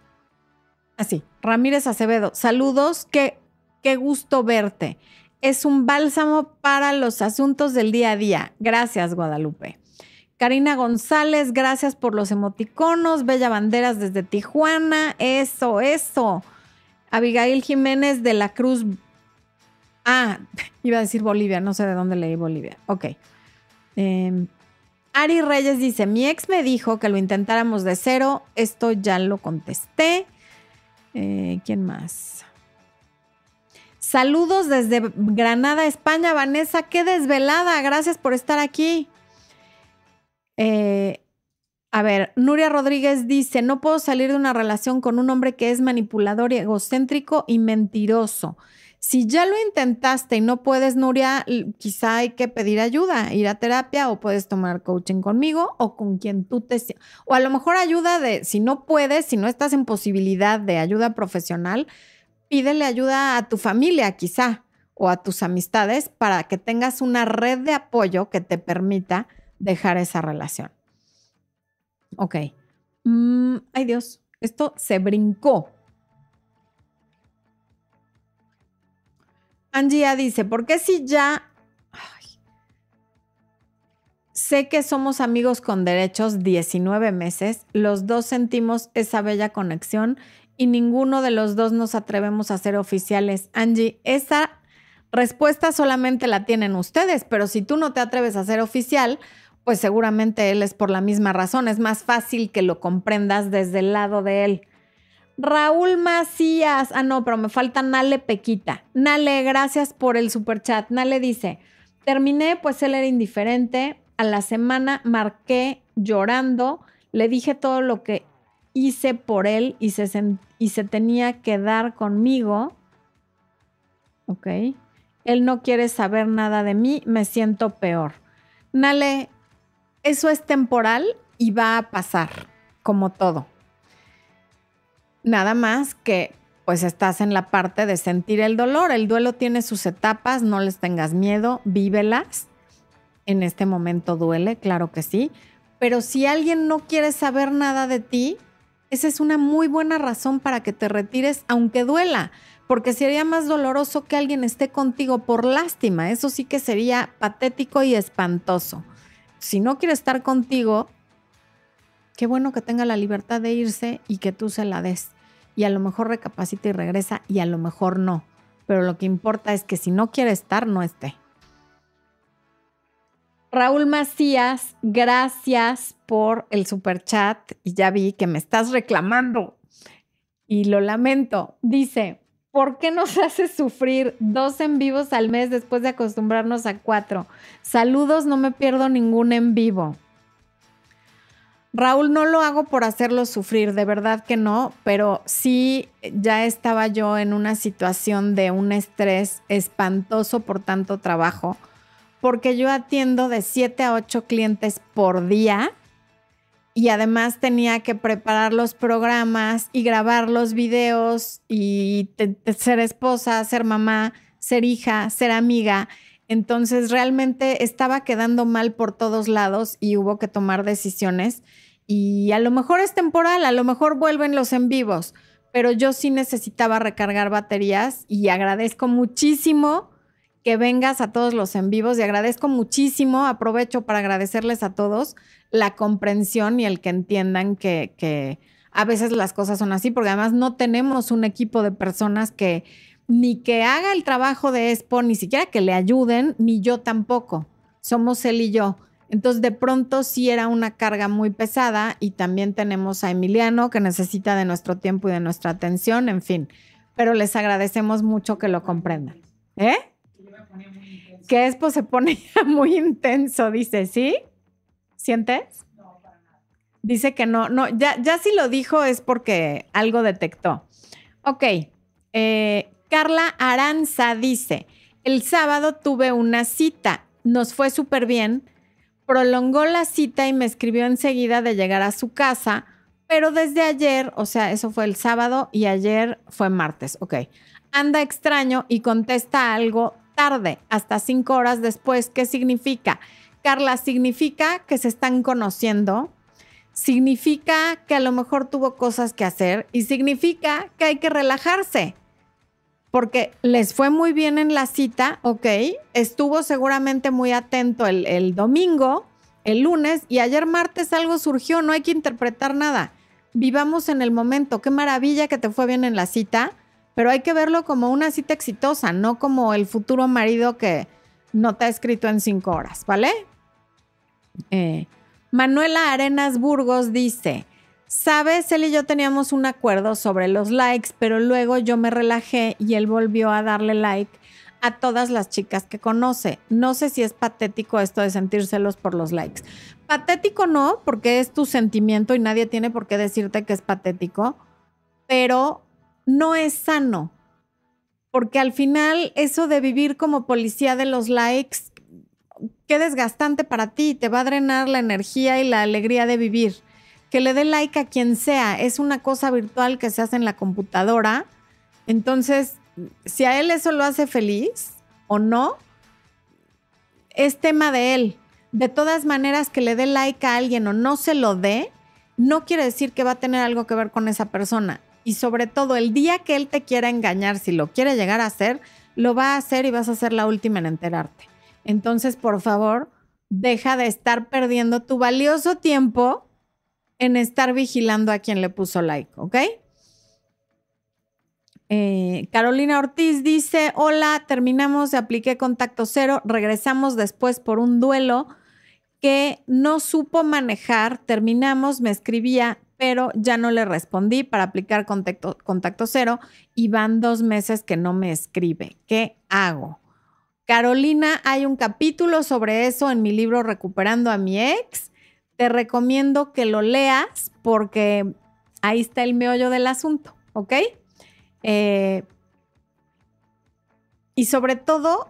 así, Ramírez Acevedo, saludos, qué, qué gusto verte. Es un bálsamo para los asuntos del día a día. Gracias, Guadalupe. Karina González, gracias por los emoticonos. Bella Banderas desde Tijuana. Eso, eso. Abigail Jiménez de la Cruz. Ah, iba a decir Bolivia, no sé de dónde leí Bolivia. Ok. Em, Ari Reyes dice, mi ex me dijo que lo intentáramos de cero. Esto ya lo contesté. Eh, ¿Quién más? Saludos desde Granada, España. Vanessa, qué desvelada. Gracias por estar aquí. Eh, a ver, Nuria Rodríguez dice, no puedo salir de una relación con un hombre que es manipulador egocéntrico y mentiroso. Si ya lo intentaste y no puedes, Nuria, quizá hay que pedir ayuda, ir a terapia o puedes tomar coaching conmigo o con quien tú te... O a lo mejor ayuda de, si no puedes, si no estás en posibilidad de ayuda profesional, pídele ayuda a tu familia quizá o a tus amistades para que tengas una red de apoyo que te permita dejar esa relación. Ok. Mm, ay Dios, esto se brincó. Angie dice, ¿por qué si ya... Sé que somos amigos con derechos 19 meses, los dos sentimos esa bella conexión y ninguno de los dos nos atrevemos a ser oficiales. Angie, esa respuesta solamente la tienen ustedes, pero si tú no te atreves a ser oficial, pues seguramente él es por la misma razón. Es más fácil que lo comprendas desde el lado de él. Raúl Macías. Ah, no, pero me falta Nale Pequita. Nale, gracias por el super chat. Nale dice: Terminé, pues él era indiferente. A la semana marqué llorando. Le dije todo lo que hice por él y se, y se tenía que dar conmigo. Ok. Él no quiere saber nada de mí. Me siento peor. Nale, eso es temporal y va a pasar, como todo. Nada más que pues estás en la parte de sentir el dolor. El duelo tiene sus etapas, no les tengas miedo, vívelas. En este momento duele, claro que sí. Pero si alguien no quiere saber nada de ti, esa es una muy buena razón para que te retires, aunque duela, porque sería más doloroso que alguien esté contigo por lástima. Eso sí que sería patético y espantoso. Si no quiere estar contigo, qué bueno que tenga la libertad de irse y que tú se la des y a lo mejor recapacita y regresa y a lo mejor no. Pero lo que importa es que si no quiere estar, no esté. Raúl Macías, gracias por el super chat y ya vi que me estás reclamando y lo lamento. Dice, ¿por qué nos hace sufrir dos en vivos al mes después de acostumbrarnos a cuatro? Saludos, no me pierdo ningún en vivo. Raúl, no lo hago por hacerlo sufrir, de verdad que no, pero sí ya estaba yo en una situación de un estrés espantoso por tanto trabajo, porque yo atiendo de 7 a 8 clientes por día y además tenía que preparar los programas y grabar los videos y ser esposa, ser mamá, ser hija, ser amiga. Entonces realmente estaba quedando mal por todos lados y hubo que tomar decisiones. Y a lo mejor es temporal, a lo mejor vuelven los en vivos, pero yo sí necesitaba recargar baterías y agradezco muchísimo que vengas a todos los en vivos y agradezco muchísimo, aprovecho para agradecerles a todos la comprensión y el que entiendan que, que a veces las cosas son así, porque además no tenemos un equipo de personas que ni que haga el trabajo de Expo, ni siquiera que le ayuden, ni yo tampoco. Somos él y yo. Entonces, de pronto sí era una carga muy pesada y también tenemos a Emiliano que necesita de nuestro tiempo y de nuestra atención, en fin. Pero les agradecemos mucho que lo comprendan. ¿Eh? Que esto se pone muy intenso, dice, ¿sí? ¿Sientes? No, para nada. Dice que no, no, ya, ya si lo dijo es porque algo detectó. Ok, eh, Carla Aranza dice, el sábado tuve una cita, nos fue súper bien prolongó la cita y me escribió enseguida de llegar a su casa, pero desde ayer, o sea, eso fue el sábado y ayer fue martes, ok. Anda extraño y contesta algo tarde, hasta cinco horas después. ¿Qué significa? Carla, significa que se están conociendo, significa que a lo mejor tuvo cosas que hacer y significa que hay que relajarse porque les fue muy bien en la cita, ok, estuvo seguramente muy atento el, domingo, el lunes y ayer martes algo surgió, no hay que interpretar nada. Vivamos en el momento, qué maravilla que te fue bien en la cita, pero hay que verlo como una cita exitosa, no como el futuro marido que no te ha escrito en cinco horas, ¿vale? Eh, Manuela Arenas Burgos dice, Sabes, él y yo teníamos un acuerdo sobre los likes, pero luego yo me relajé y él volvió a darle like a todas las chicas que conoce. No sé si es patético esto de sentírselos por los likes. Patético no, porque es tu sentimiento y nadie tiene por qué decirte que es patético, pero no es sano. Porque al final eso de vivir como policía de los likes, qué desgastante para ti, te va a drenar la energía y la alegría de vivir que le dé like a quien sea. Es una cosa virtual que se hace en la computadora. Entonces, si a él eso lo hace feliz o no, es tema de él. De todas maneras, que le dé like a alguien o no se lo dé, no quiere decir que va a tener algo que ver con esa persona. Y sobre todo, el día que él te quiera engañar, si lo quiere llegar a hacer, lo va a hacer y vas a ser la última en enterarte. Entonces, por favor, deja de estar perdiendo tu valioso tiempo en estar vigilando a quien le puso like, ¿ok? Eh, Carolina Ortiz dice, hola, terminamos apliqué contacto cero, regresamos después por un duelo que no supo manejar, terminamos, me escribía, pero ya no le respondí para aplicar contacto, contacto cero y van dos meses que no me escribe. ¿Qué hago? Carolina, hay un capítulo sobre eso en mi libro Recuperando a mi ex. Te recomiendo que lo leas porque ahí está el meollo del asunto, ¿ok? Eh, y sobre todo,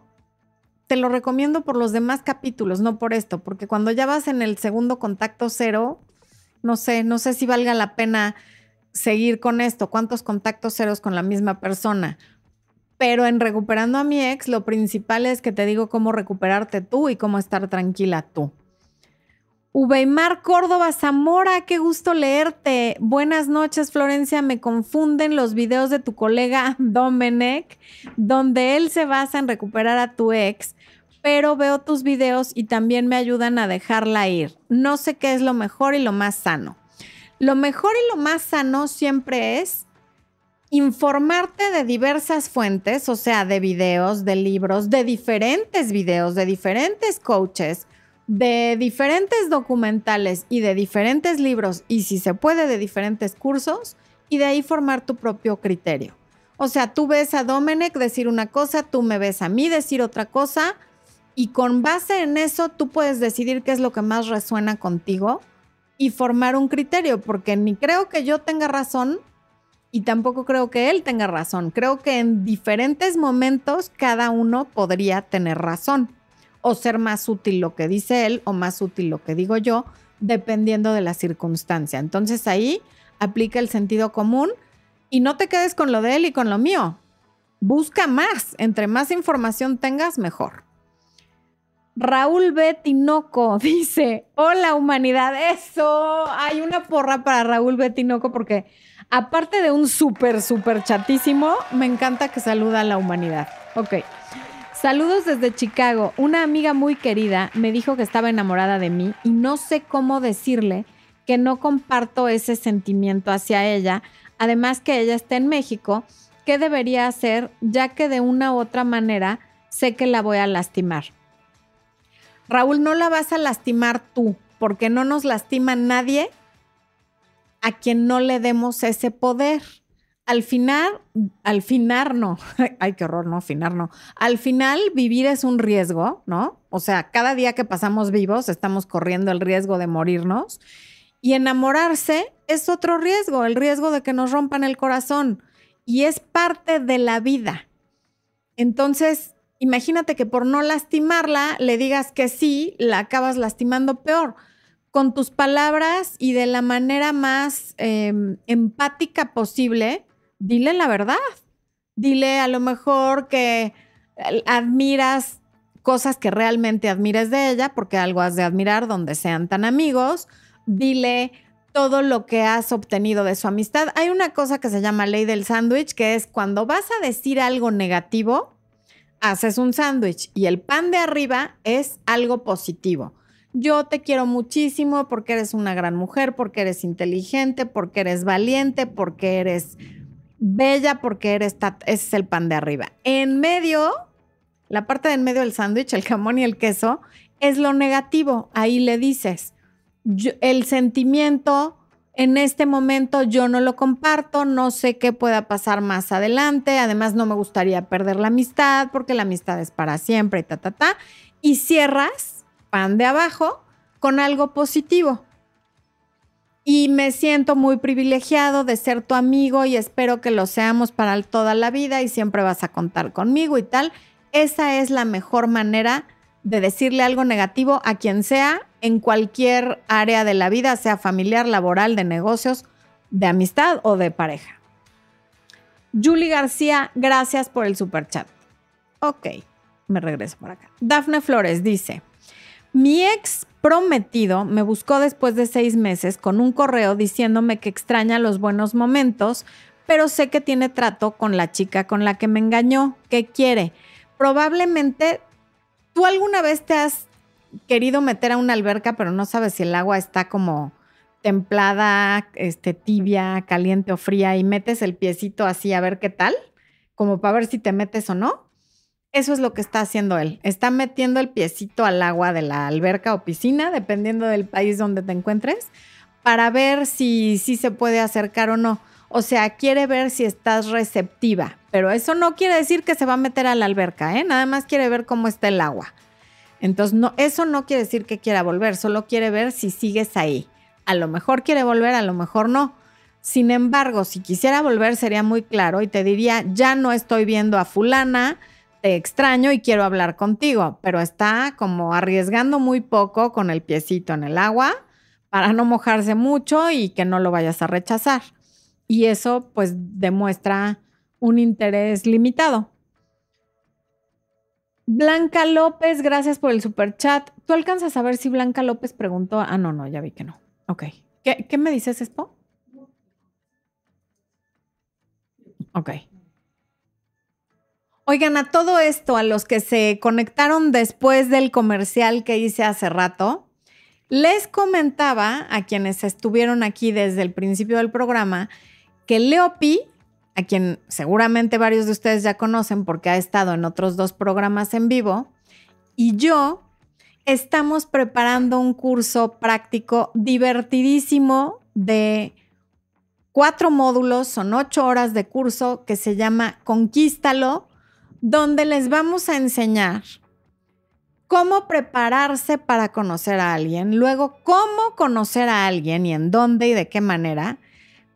te lo recomiendo por los demás capítulos, no por esto, porque cuando ya vas en el segundo contacto cero, no sé, no sé si valga la pena seguir con esto, cuántos contactos ceros con la misma persona. Pero en recuperando a mi ex, lo principal es que te digo cómo recuperarte tú y cómo estar tranquila tú. Ubeimar Córdoba Zamora, qué gusto leerte. Buenas noches, Florencia. Me confunden los videos de tu colega Domenech, donde él se basa en recuperar a tu ex, pero veo tus videos y también me ayudan a dejarla ir. No sé qué es lo mejor y lo más sano. Lo mejor y lo más sano siempre es informarte de diversas fuentes, o sea, de videos, de libros, de diferentes videos, de diferentes coaches de diferentes documentales y de diferentes libros y si se puede de diferentes cursos y de ahí formar tu propio criterio. O sea, tú ves a Domenech decir una cosa, tú me ves a mí decir otra cosa y con base en eso tú puedes decidir qué es lo que más resuena contigo y formar un criterio, porque ni creo que yo tenga razón y tampoco creo que él tenga razón. Creo que en diferentes momentos cada uno podría tener razón o ser más útil lo que dice él o más útil lo que digo yo, dependiendo de la circunstancia. Entonces ahí aplica el sentido común y no te quedes con lo de él y con lo mío. Busca más. Entre más información tengas, mejor. Raúl Betinoco dice, hola humanidad, eso, hay una porra para Raúl Betinoco porque aparte de un súper, súper chatísimo, me encanta que saluda a la humanidad. Ok. Saludos desde Chicago. Una amiga muy querida me dijo que estaba enamorada de mí y no sé cómo decirle que no comparto ese sentimiento hacia ella, además que ella está en México, ¿qué debería hacer ya que de una u otra manera sé que la voy a lastimar? Raúl, no la vas a lastimar tú, porque no nos lastima nadie a quien no le demos ese poder al final, al final no, ay, qué horror, no, afinar no. Al final vivir es un riesgo, ¿no? O sea, cada día que pasamos vivos estamos corriendo el riesgo de morirnos y enamorarse es otro riesgo, el riesgo de que nos rompan el corazón y es parte de la vida. Entonces, imagínate que por no lastimarla le digas que sí, la acabas lastimando peor. Con tus palabras y de la manera más em, empática posible, dile la verdad. Dile a lo mejor que admiras cosas que realmente admires de ella, porque algo has de admirar donde sean tan amigos. Dile todo lo que has obtenido de su amistad. Hay una cosa que se llama ley del sándwich, que es cuando vas a decir algo negativo, haces un sándwich y el pan de arriba es algo positivo. Yo te quiero muchísimo porque eres una gran mujer, porque eres inteligente, porque eres valiente, porque eres bella porque eres ese es el pan de arriba. En medio, la parte de en medio del sándwich, el jamón y el queso, es lo negativo. Ahí le dices, el sentimiento en este momento yo no lo comparto, no sé qué pueda pasar más adelante, además no me gustaría perder la amistad porque la amistad es para siempre, ta, ta, ta. Y cierras pan de abajo con algo positivo y me siento muy privilegiado de ser tu amigo y espero que lo seamos para toda la vida y siempre vas a contar conmigo y tal. Esa es la mejor manera de decirle algo negativo a quien sea en cualquier área de la vida, sea familiar, laboral, de negocios, de amistad o de pareja. Julie García, gracias por el super chat. Ok, me regreso por acá. Dafne Flores dice, mi ex prometido me buscó después de seis meses con un correo diciéndome que extraña los buenos momentos, pero sé que tiene trato con la chica con la que me engañó. ¿Qué quiere? Probablemente tú alguna vez te has querido meter a una alberca, pero no sabes si el agua está como templada, este, tibia, caliente o fría y metes el piecito así a ver qué tal, como para ver si te metes o no. Eso es lo que está haciendo él. Está metiendo el piecito al agua de la alberca o piscina, dependiendo del país donde te encuentres, para ver si, si se puede acercar o no. O sea, quiere ver si estás receptiva, pero eso no quiere decir que se va a meter a la alberca, ¿eh? Nada más quiere ver cómo está el agua. Entonces, eso no quiere decir que quiera volver, solo quiere ver si sigues ahí. A lo mejor quiere volver, a lo mejor no. Sin embargo, si quisiera volver sería muy claro y te diría, ya no estoy viendo a fulana, te extraño y quiero hablar contigo, pero está como arriesgando muy poco con el piecito en el agua para no mojarse mucho y que no lo vayas a rechazar. Y eso pues demuestra un interés limitado. Blanca López, gracias por el super chat. ¿Tú alcanzas a ver si Blanca López preguntó? Ah, no, no, ya vi que no. Ok. ¿Qué, qué me dices, Expo? Ok. Oigan, a todo esto, a los que se conectaron después del comercial que hice hace rato, les comentaba a quienes estuvieron aquí desde el principio del programa que Leopi, a quien seguramente varios de ustedes ya conocen porque ha estado en otros dos programas en vivo, y yo estamos preparando un curso práctico divertidísimo de cuatro módulos, son ocho horas de curso que se llama Conquístalo donde les vamos a enseñar cómo prepararse para conocer a alguien, luego cómo conocer a alguien y en dónde y de qué manera,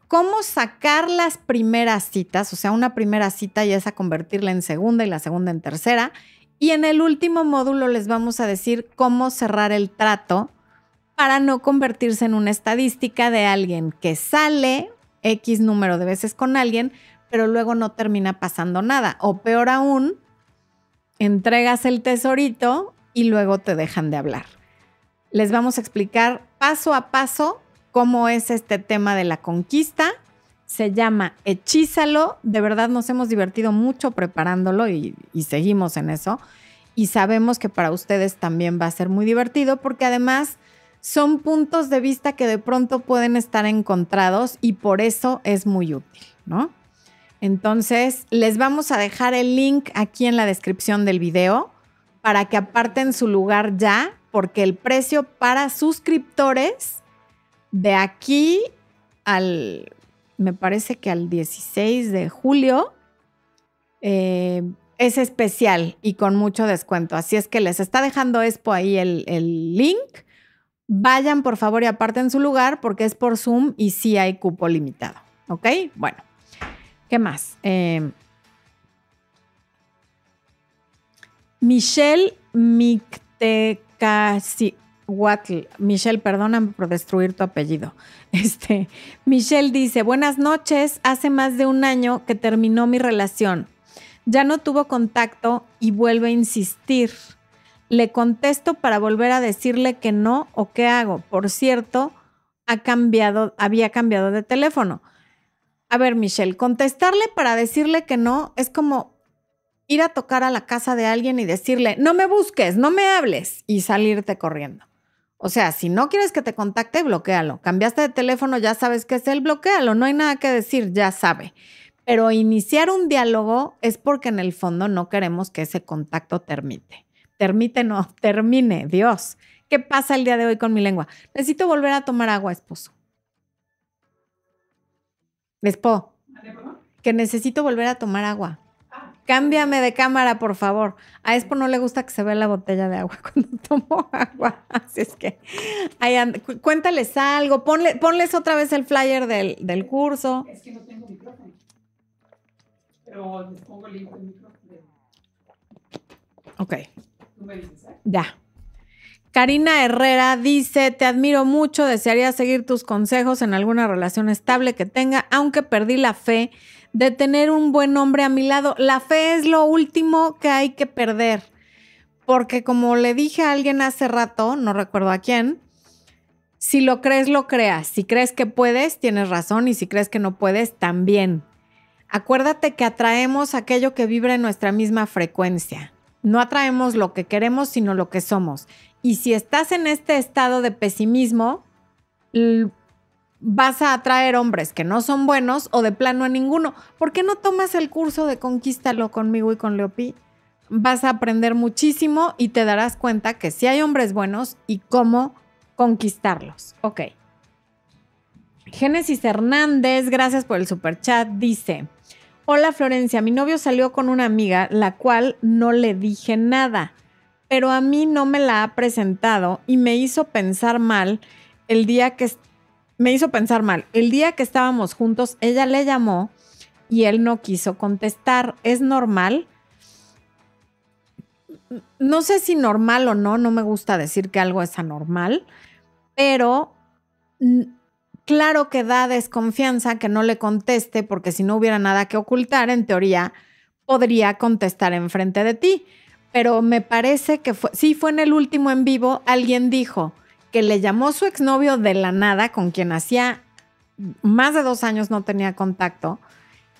cómo sacar las primeras citas, o sea, una primera cita y esa convertirla en segunda y la segunda en tercera. Y en el último módulo les vamos a decir cómo cerrar el trato para no convertirse en una estadística de alguien que sale X número de veces con alguien, pero luego no termina pasando nada. O peor aún, entregas el tesorito y luego te dejan de hablar. Les vamos a explicar paso a paso cómo es este tema de la conquista. Se llama Hechízalo. De verdad nos hemos divertido mucho preparándolo y, y seguimos en eso. Y sabemos que para ustedes también va a ser muy divertido porque además son puntos de vista que de pronto pueden estar encontrados y por eso es muy útil, ¿no? Entonces, les vamos a dejar el link aquí en la descripción del video para que aparten su lugar ya, porque el precio para suscriptores de aquí al, me parece que al 16 de julio, eh, es especial y con mucho descuento. Así es que les está dejando Expo ahí el, el link. Vayan por favor y aparten su lugar porque es por Zoom y sí hay cupo limitado. ¿Ok? Bueno. ¿Qué más? Eh, Michelle Mictecasihuatl. Michelle, perdóname por destruir tu apellido. Este, Michelle dice, buenas noches, hace más de un año que terminó mi relación. Ya no tuvo contacto y vuelve a insistir. Le contesto para volver a decirle que no o qué hago. Por cierto, ha cambiado, había cambiado de teléfono. A ver, Michelle, contestarle para decirle que no es como ir a tocar a la casa de alguien y decirle, no me busques, no me hables y salirte corriendo. O sea, si no quieres que te contacte, bloquealo. Cambiaste de teléfono, ya sabes que es él, bloquealo. No hay nada que decir, ya sabe. Pero iniciar un diálogo es porque en el fondo no queremos que ese contacto termine. Termite, no, termine, Dios. ¿Qué pasa el día de hoy con mi lengua? Necesito volver a tomar agua, esposo. Despo, que necesito volver a tomar agua. Cámbiame de cámara, por favor. A Expo no le gusta que se vea la botella de agua cuando tomo agua. Así es que, cuéntales algo, ponles otra vez el flyer del, curso. Es que no tengo micrófono. Pero les pongo el del micrófono. Ok. Tú me dices, ¿eh? Ya. Karina Herrera dice, te admiro mucho, desearía seguir tus consejos en alguna relación estable que tenga, aunque perdí la fe de tener un buen hombre a mi lado. La fe es lo último que hay que perder, porque como le dije a alguien hace rato, no recuerdo a quién, si lo crees, lo creas. Si crees que puedes, tienes razón, y si crees que no puedes, también. Acuérdate que atraemos aquello que vibra en nuestra misma frecuencia. No atraemos lo que queremos, sino lo que somos. Y si estás en este estado de pesimismo, vas a atraer hombres que no son buenos o de plano a ninguno. ¿Por qué no tomas el curso de Conquístalo conmigo y con Leopi? Vas a aprender muchísimo y te darás cuenta que sí hay hombres buenos y cómo conquistarlos. Ok. Génesis Hernández, gracias por el super chat, dice, hola Florencia, mi novio salió con una amiga, la cual no le dije nada, pero a mí no me la ha presentado y me hizo pensar mal el día que me hizo pensar mal. El día que estábamos juntos, ella le llamó y él no quiso contestar. ¿Es normal? No sé si normal o no, no me gusta decir que algo es anormal, pero claro que da desconfianza que no le conteste porque si no hubiera nada que ocultar, en teoría podría contestar enfrente de ti. Pero me parece que fue, sí fue en el último en vivo, alguien dijo, que le llamó su exnovio de la nada, con quien hacía más de dos años no tenía contacto,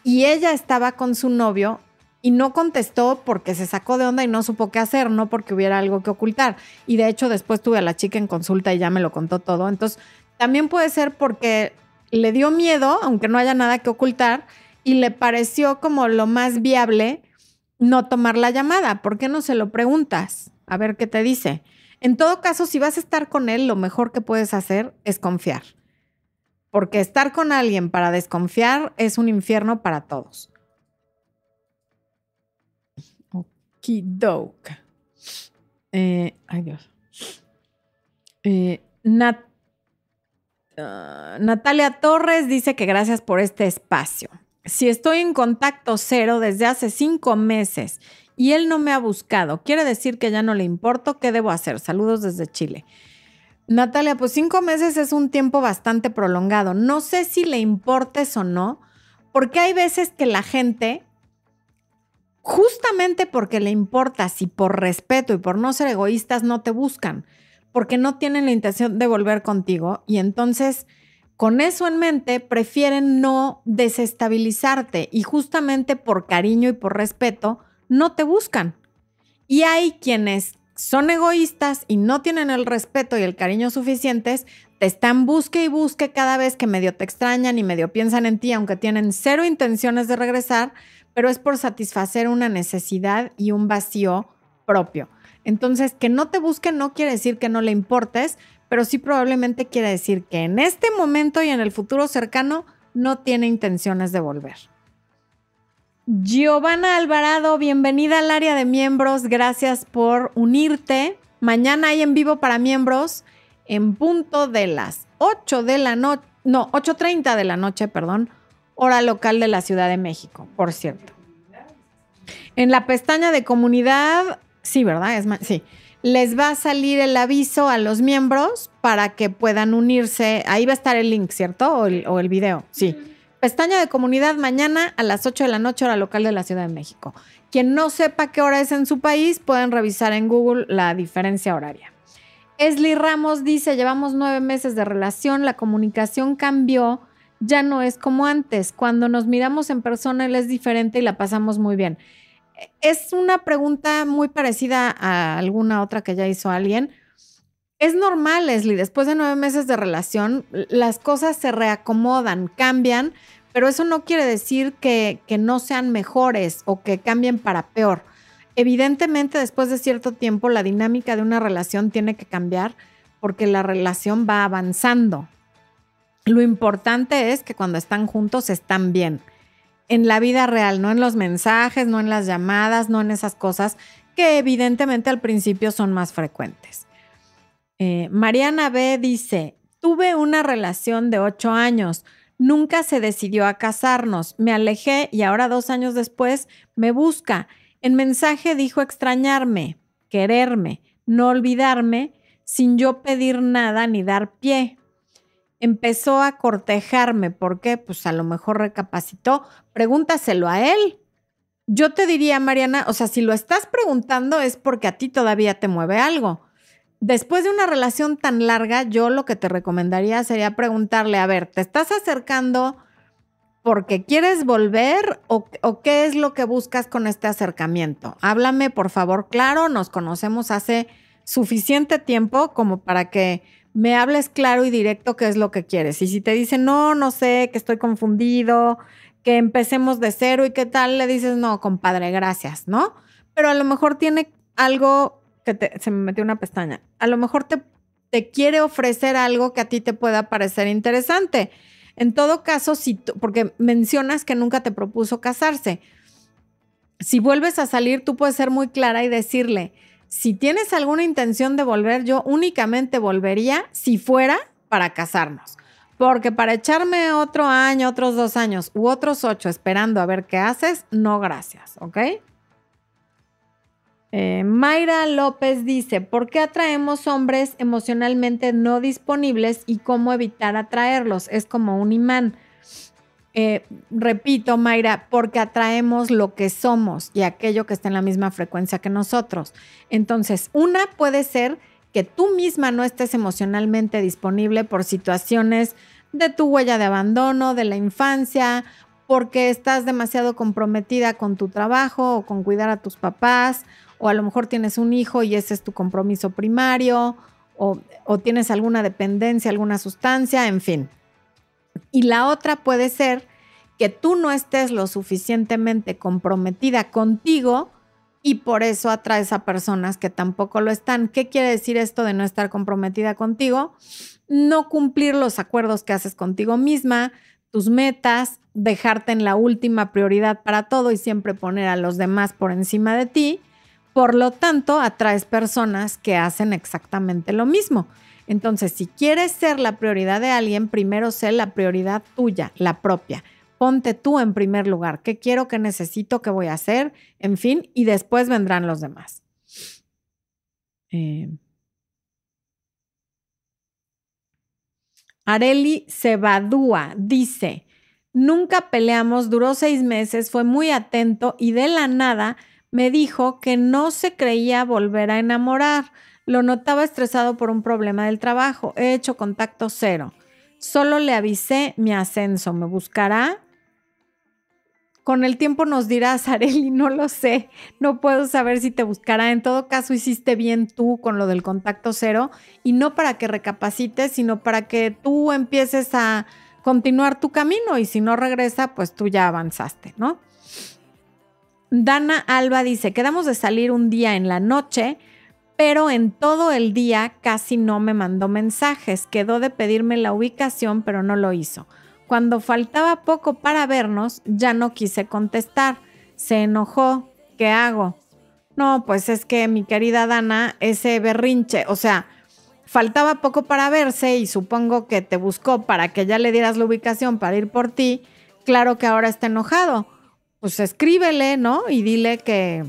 y ella estaba con su novio y no contestó porque se sacó de onda y no supo qué hacer, no porque hubiera algo que ocultar. Y de hecho después tuve a la chica en consulta y ya me lo contó todo. Entonces, también puede ser porque le dio miedo, aunque no haya nada que ocultar, y le pareció como lo más viable no tomar la llamada. ¿Por qué no se lo preguntas? A ver qué te dice. En todo caso, si vas a estar con él, lo mejor que puedes hacer es confiar. Porque estar con alguien para desconfiar es un infierno para todos. Okidoke. Eh. Eh, ah, Natalia Torres dice que gracias por este espacio. Si estoy en contacto cero desde hace cinco meses y él no me ha buscado. Quiere decir que ya no le importo. ¿Qué debo hacer? Saludos desde Chile. Natalia, pues cinco meses es un tiempo bastante prolongado. No sé si le importes o no, porque hay veces que la gente, justamente porque le importas y por respeto y por no ser egoístas, no te buscan, porque no tienen la intención de volver contigo y entonces con eso en mente prefieren no desestabilizarte y justamente por cariño y por respeto no te buscan. Y hay quienes son egoístas y no tienen el respeto y el cariño suficientes, te están busque y busque cada vez que medio te extrañan y medio piensan en ti, aunque tienen cero intenciones de regresar, pero es por satisfacer una necesidad y un vacío propio. Entonces, que no te busquen no quiere decir que no le importes, pero sí probablemente quiere decir que en este momento y en el futuro cercano no tiene intenciones de volver. Giovanna Alvarado, bienvenida al área de miembros. Gracias por unirte. Mañana hay en vivo para miembros en punto de las 8 de la noche, no, 8.30 de la noche, perdón, hora local de la Ciudad de México, por cierto. En la pestaña de comunidad, sí, ¿verdad? Es sí. Les va a salir el aviso a los miembros para que puedan unirse. Ahí va a estar el link, ¿cierto? O el, o el video, sí. Pestaña de comunidad mañana a las 8 de la noche, hora local de la Ciudad de México. Quien no sepa qué hora es en su país, pueden revisar en Google la diferencia horaria. Esli Ramos dice, llevamos nueve meses de relación, la comunicación cambió, ya no es como antes. Cuando nos miramos en persona, él es diferente y la pasamos muy bien. Es una pregunta muy parecida a alguna otra que ya hizo alguien. Es normal, Leslie, después de nueve meses de relación, las cosas se reacomodan, cambian, pero eso no quiere decir que, no sean mejores o que cambien para peor. Evidentemente, después de cierto tiempo, la dinámica de una relación tiene que cambiar porque la relación va avanzando. Lo importante es que cuando están juntos están bien. En la vida real, no en los mensajes, no en las llamadas, no en esas cosas que evidentemente al principio son más frecuentes. Eh, Mariana B dice, tuve una relación de ocho años, nunca se decidió a casarnos, me alejé y ahora dos años después me busca. En mensaje dijo extrañarme, quererme, no olvidarme, sin yo pedir nada ni dar pie. Empezó a cortejarme, ¿por qué? Pues a lo mejor recapacitó. Pregúntaselo a él. Yo te diría, Mariana, o sea, si lo estás preguntando es porque a ti todavía te mueve algo después de una relación tan larga, yo lo que te recomendaría sería preguntarle, a ver, ¿te estás acercando porque quieres volver o, qué es lo que buscas con este acercamiento? Háblame, por favor, claro, nos conocemos hace suficiente tiempo como para que me hables claro y directo qué es lo que quieres. Y si te dicen, no, no sé, que estoy confundido, que empecemos de cero y qué tal, le dices, no, compadre, gracias, ¿no? Pero a lo mejor tiene algo que te, se me metió una pestaña, a lo mejor te, te quiere ofrecer algo que a ti te pueda parecer interesante. En todo caso, si porque mencionas que nunca te propuso casarse. Si vuelves a salir, tú puedes ser muy clara y decirle, si tienes alguna intención de volver, yo únicamente volvería si fuera para casarnos. Porque para echarme otro año, otros dos años u otros ocho esperando a ver qué haces, no gracias, ¿ok? Eh, Mayra López dice, ¿por qué atraemos hombres emocionalmente no disponibles y cómo evitar atraerlos? Es como un imán. Eh, repito, Mayra, porque atraemos lo que somos y aquello que está en la misma frecuencia que nosotros. Entonces, una puede ser que tú misma no estés emocionalmente disponible por situaciones de tu huella de abandono, de la infancia, porque estás demasiado comprometida con tu trabajo o con cuidar a tus papás, o a lo mejor tienes un hijo y ese es tu compromiso primario, o, o tienes alguna dependencia, alguna sustancia, en fin. Y la otra puede ser que tú no estés lo suficientemente comprometida contigo y por eso atraes a personas que tampoco lo están. ¿Qué quiere decir esto de no estar comprometida contigo? No cumplir los acuerdos que haces contigo misma, tus metas, dejarte en la última prioridad para todo y siempre poner a los demás por encima de ti. Por lo tanto, atraes personas que hacen exactamente lo mismo. Entonces, si quieres ser la prioridad de alguien, primero sé la prioridad tuya, la propia. Ponte tú en primer lugar. ¿Qué quiero, qué necesito, qué voy a hacer? En fin, y después vendrán los demás. Eh. Areli Cebadúa dice, nunca peleamos, duró seis meses, fue muy atento y de la nada me dijo que no se creía volver a enamorar. Lo notaba estresado por un problema del trabajo. He hecho contacto cero. Solo le avisé mi ascenso. ¿Me buscará? Con el tiempo nos dirás, Areli, no lo sé. No puedo saber si te buscará. En todo caso, hiciste bien tú con lo del contacto cero y no para que recapacites, sino para que tú empieces a continuar tu camino y si no regresa, pues tú ya avanzaste, ¿no? Dana Alba dice, quedamos de salir un día en la noche pero en todo el día casi no me mandó mensajes. Quedó de pedirme la ubicación, pero no lo hizo. Cuando faltaba poco para vernos, ya no quise contestar. Se enojó. ¿Qué hago? No, pues es que mi querida Dana, ese berrinche, o sea, faltaba poco para verse y supongo que te buscó para que ya le dieras la ubicación para ir por ti. Claro que ahora está enojado. Pues escríbele, ¿no? Y dile que,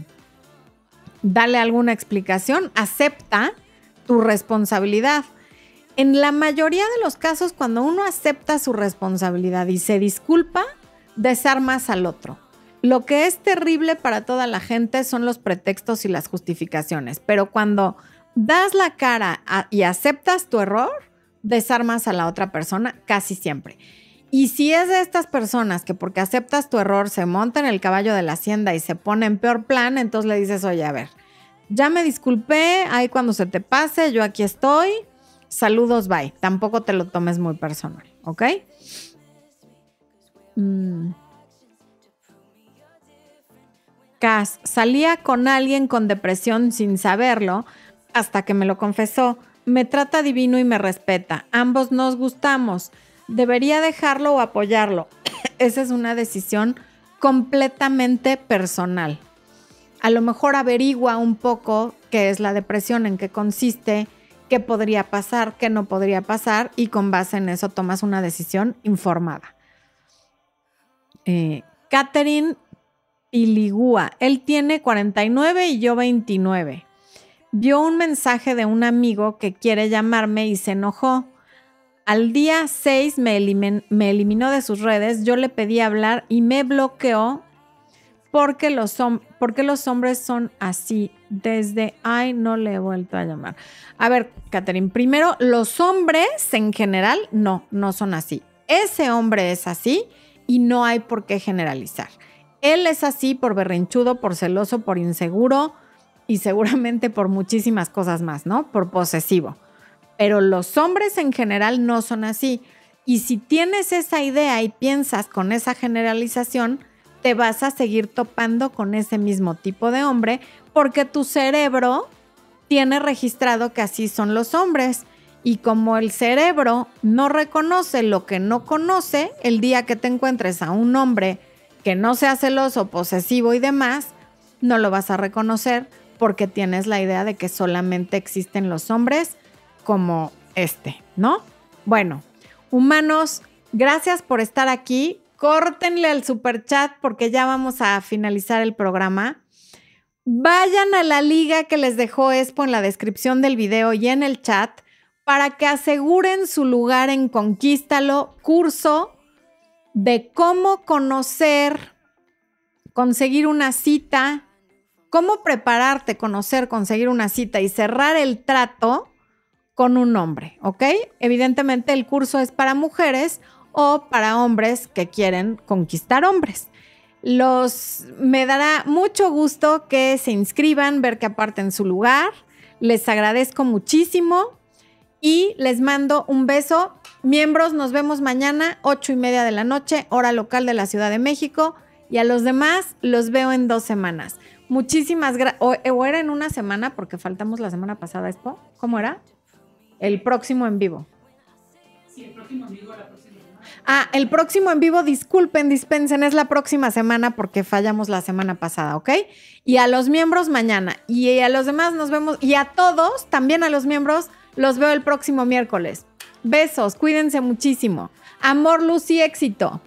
dale alguna explicación, acepta tu responsabilidad. En la mayoría de los casos, cuando uno acepta su responsabilidad y se disculpa, desarmas al otro. Lo que es terrible para toda la gente son los pretextos y las justificaciones, pero cuando das la cara y aceptas tu error, desarmas a la otra persona casi siempre. Y si es de estas personas que porque aceptas tu error se monta en el caballo de la hacienda y se pone en peor plan, entonces le dices, oye, a ver, ya me disculpé, ahí cuando se te pase, yo aquí estoy, saludos, bye. Tampoco te lo tomes muy personal, ¿ok? Mm. Cas, salía con alguien con depresión sin saberlo hasta que me lo confesó. Me trata divino y me respeta. Ambos nos gustamos debería dejarlo o apoyarlo. Esa es una decisión completamente personal. A lo mejor averigua un poco qué es la depresión, en qué consiste, qué podría pasar, qué no podría pasar y con base en eso tomas una decisión informada. Eh, Catherine Iligua, él tiene 49 y yo 29. Vio un mensaje de un amigo que quiere llamarme y se enojó. Al día 6 me, eliminó de sus redes, yo le pedí hablar y me bloqueó porque los, hombres son así. Desde, ay, no le he vuelto a llamar. A ver, Catherine, primero, los hombres en general no, no son así. Ese hombre es así y no hay por qué generalizar. Él es así por berrinchudo, por celoso, por inseguro y seguramente por muchísimas cosas más, ¿no? Por posesivo. Pero los hombres en general no son así. Y si tienes esa idea y piensas con esa generalización, te vas a seguir topando con ese mismo tipo de hombre porque tu cerebro tiene registrado que así son los hombres. Y como el cerebro no reconoce lo que no conoce, el día que te encuentres a un hombre que no sea celoso, posesivo y demás, no lo vas a reconocer porque tienes la idea de que solamente existen los hombres como este, ¿no? Bueno, humanos, gracias por estar aquí. Córtenle al super chat porque ya vamos a finalizar el programa. Vayan a la liga que les dejó Expo en la descripción del video y en el chat para que aseguren su lugar en Conquístalo, curso de cómo conocer, conseguir una cita, cómo prepararte, conocer, conseguir una cita y cerrar el trato con un hombre, ¿ok? Evidentemente el curso es para mujeres o para hombres que quieren conquistar hombres. Los me dará mucho gusto que se inscriban, ver que aparten su lugar. Les agradezco muchísimo y les mando un beso. Miembros, nos vemos mañana, ocho y media de la noche, hora local de la Ciudad de México. Y a los demás los veo en dos semanas. Muchísimas gracias. O, era en una semana, porque faltamos la semana pasada. ¿Cómo era? El próximo en vivo. Sí, el próximo en vivo la próxima semana. Ah, el próximo en vivo, disculpen, dispensen, es la próxima semana porque fallamos la semana pasada, ¿ok? Y a los miembros mañana. Y a los demás nos vemos. Y a todos, también a los miembros, los veo el próximo miércoles. Besos, cuídense muchísimo. Amor, luz y éxito.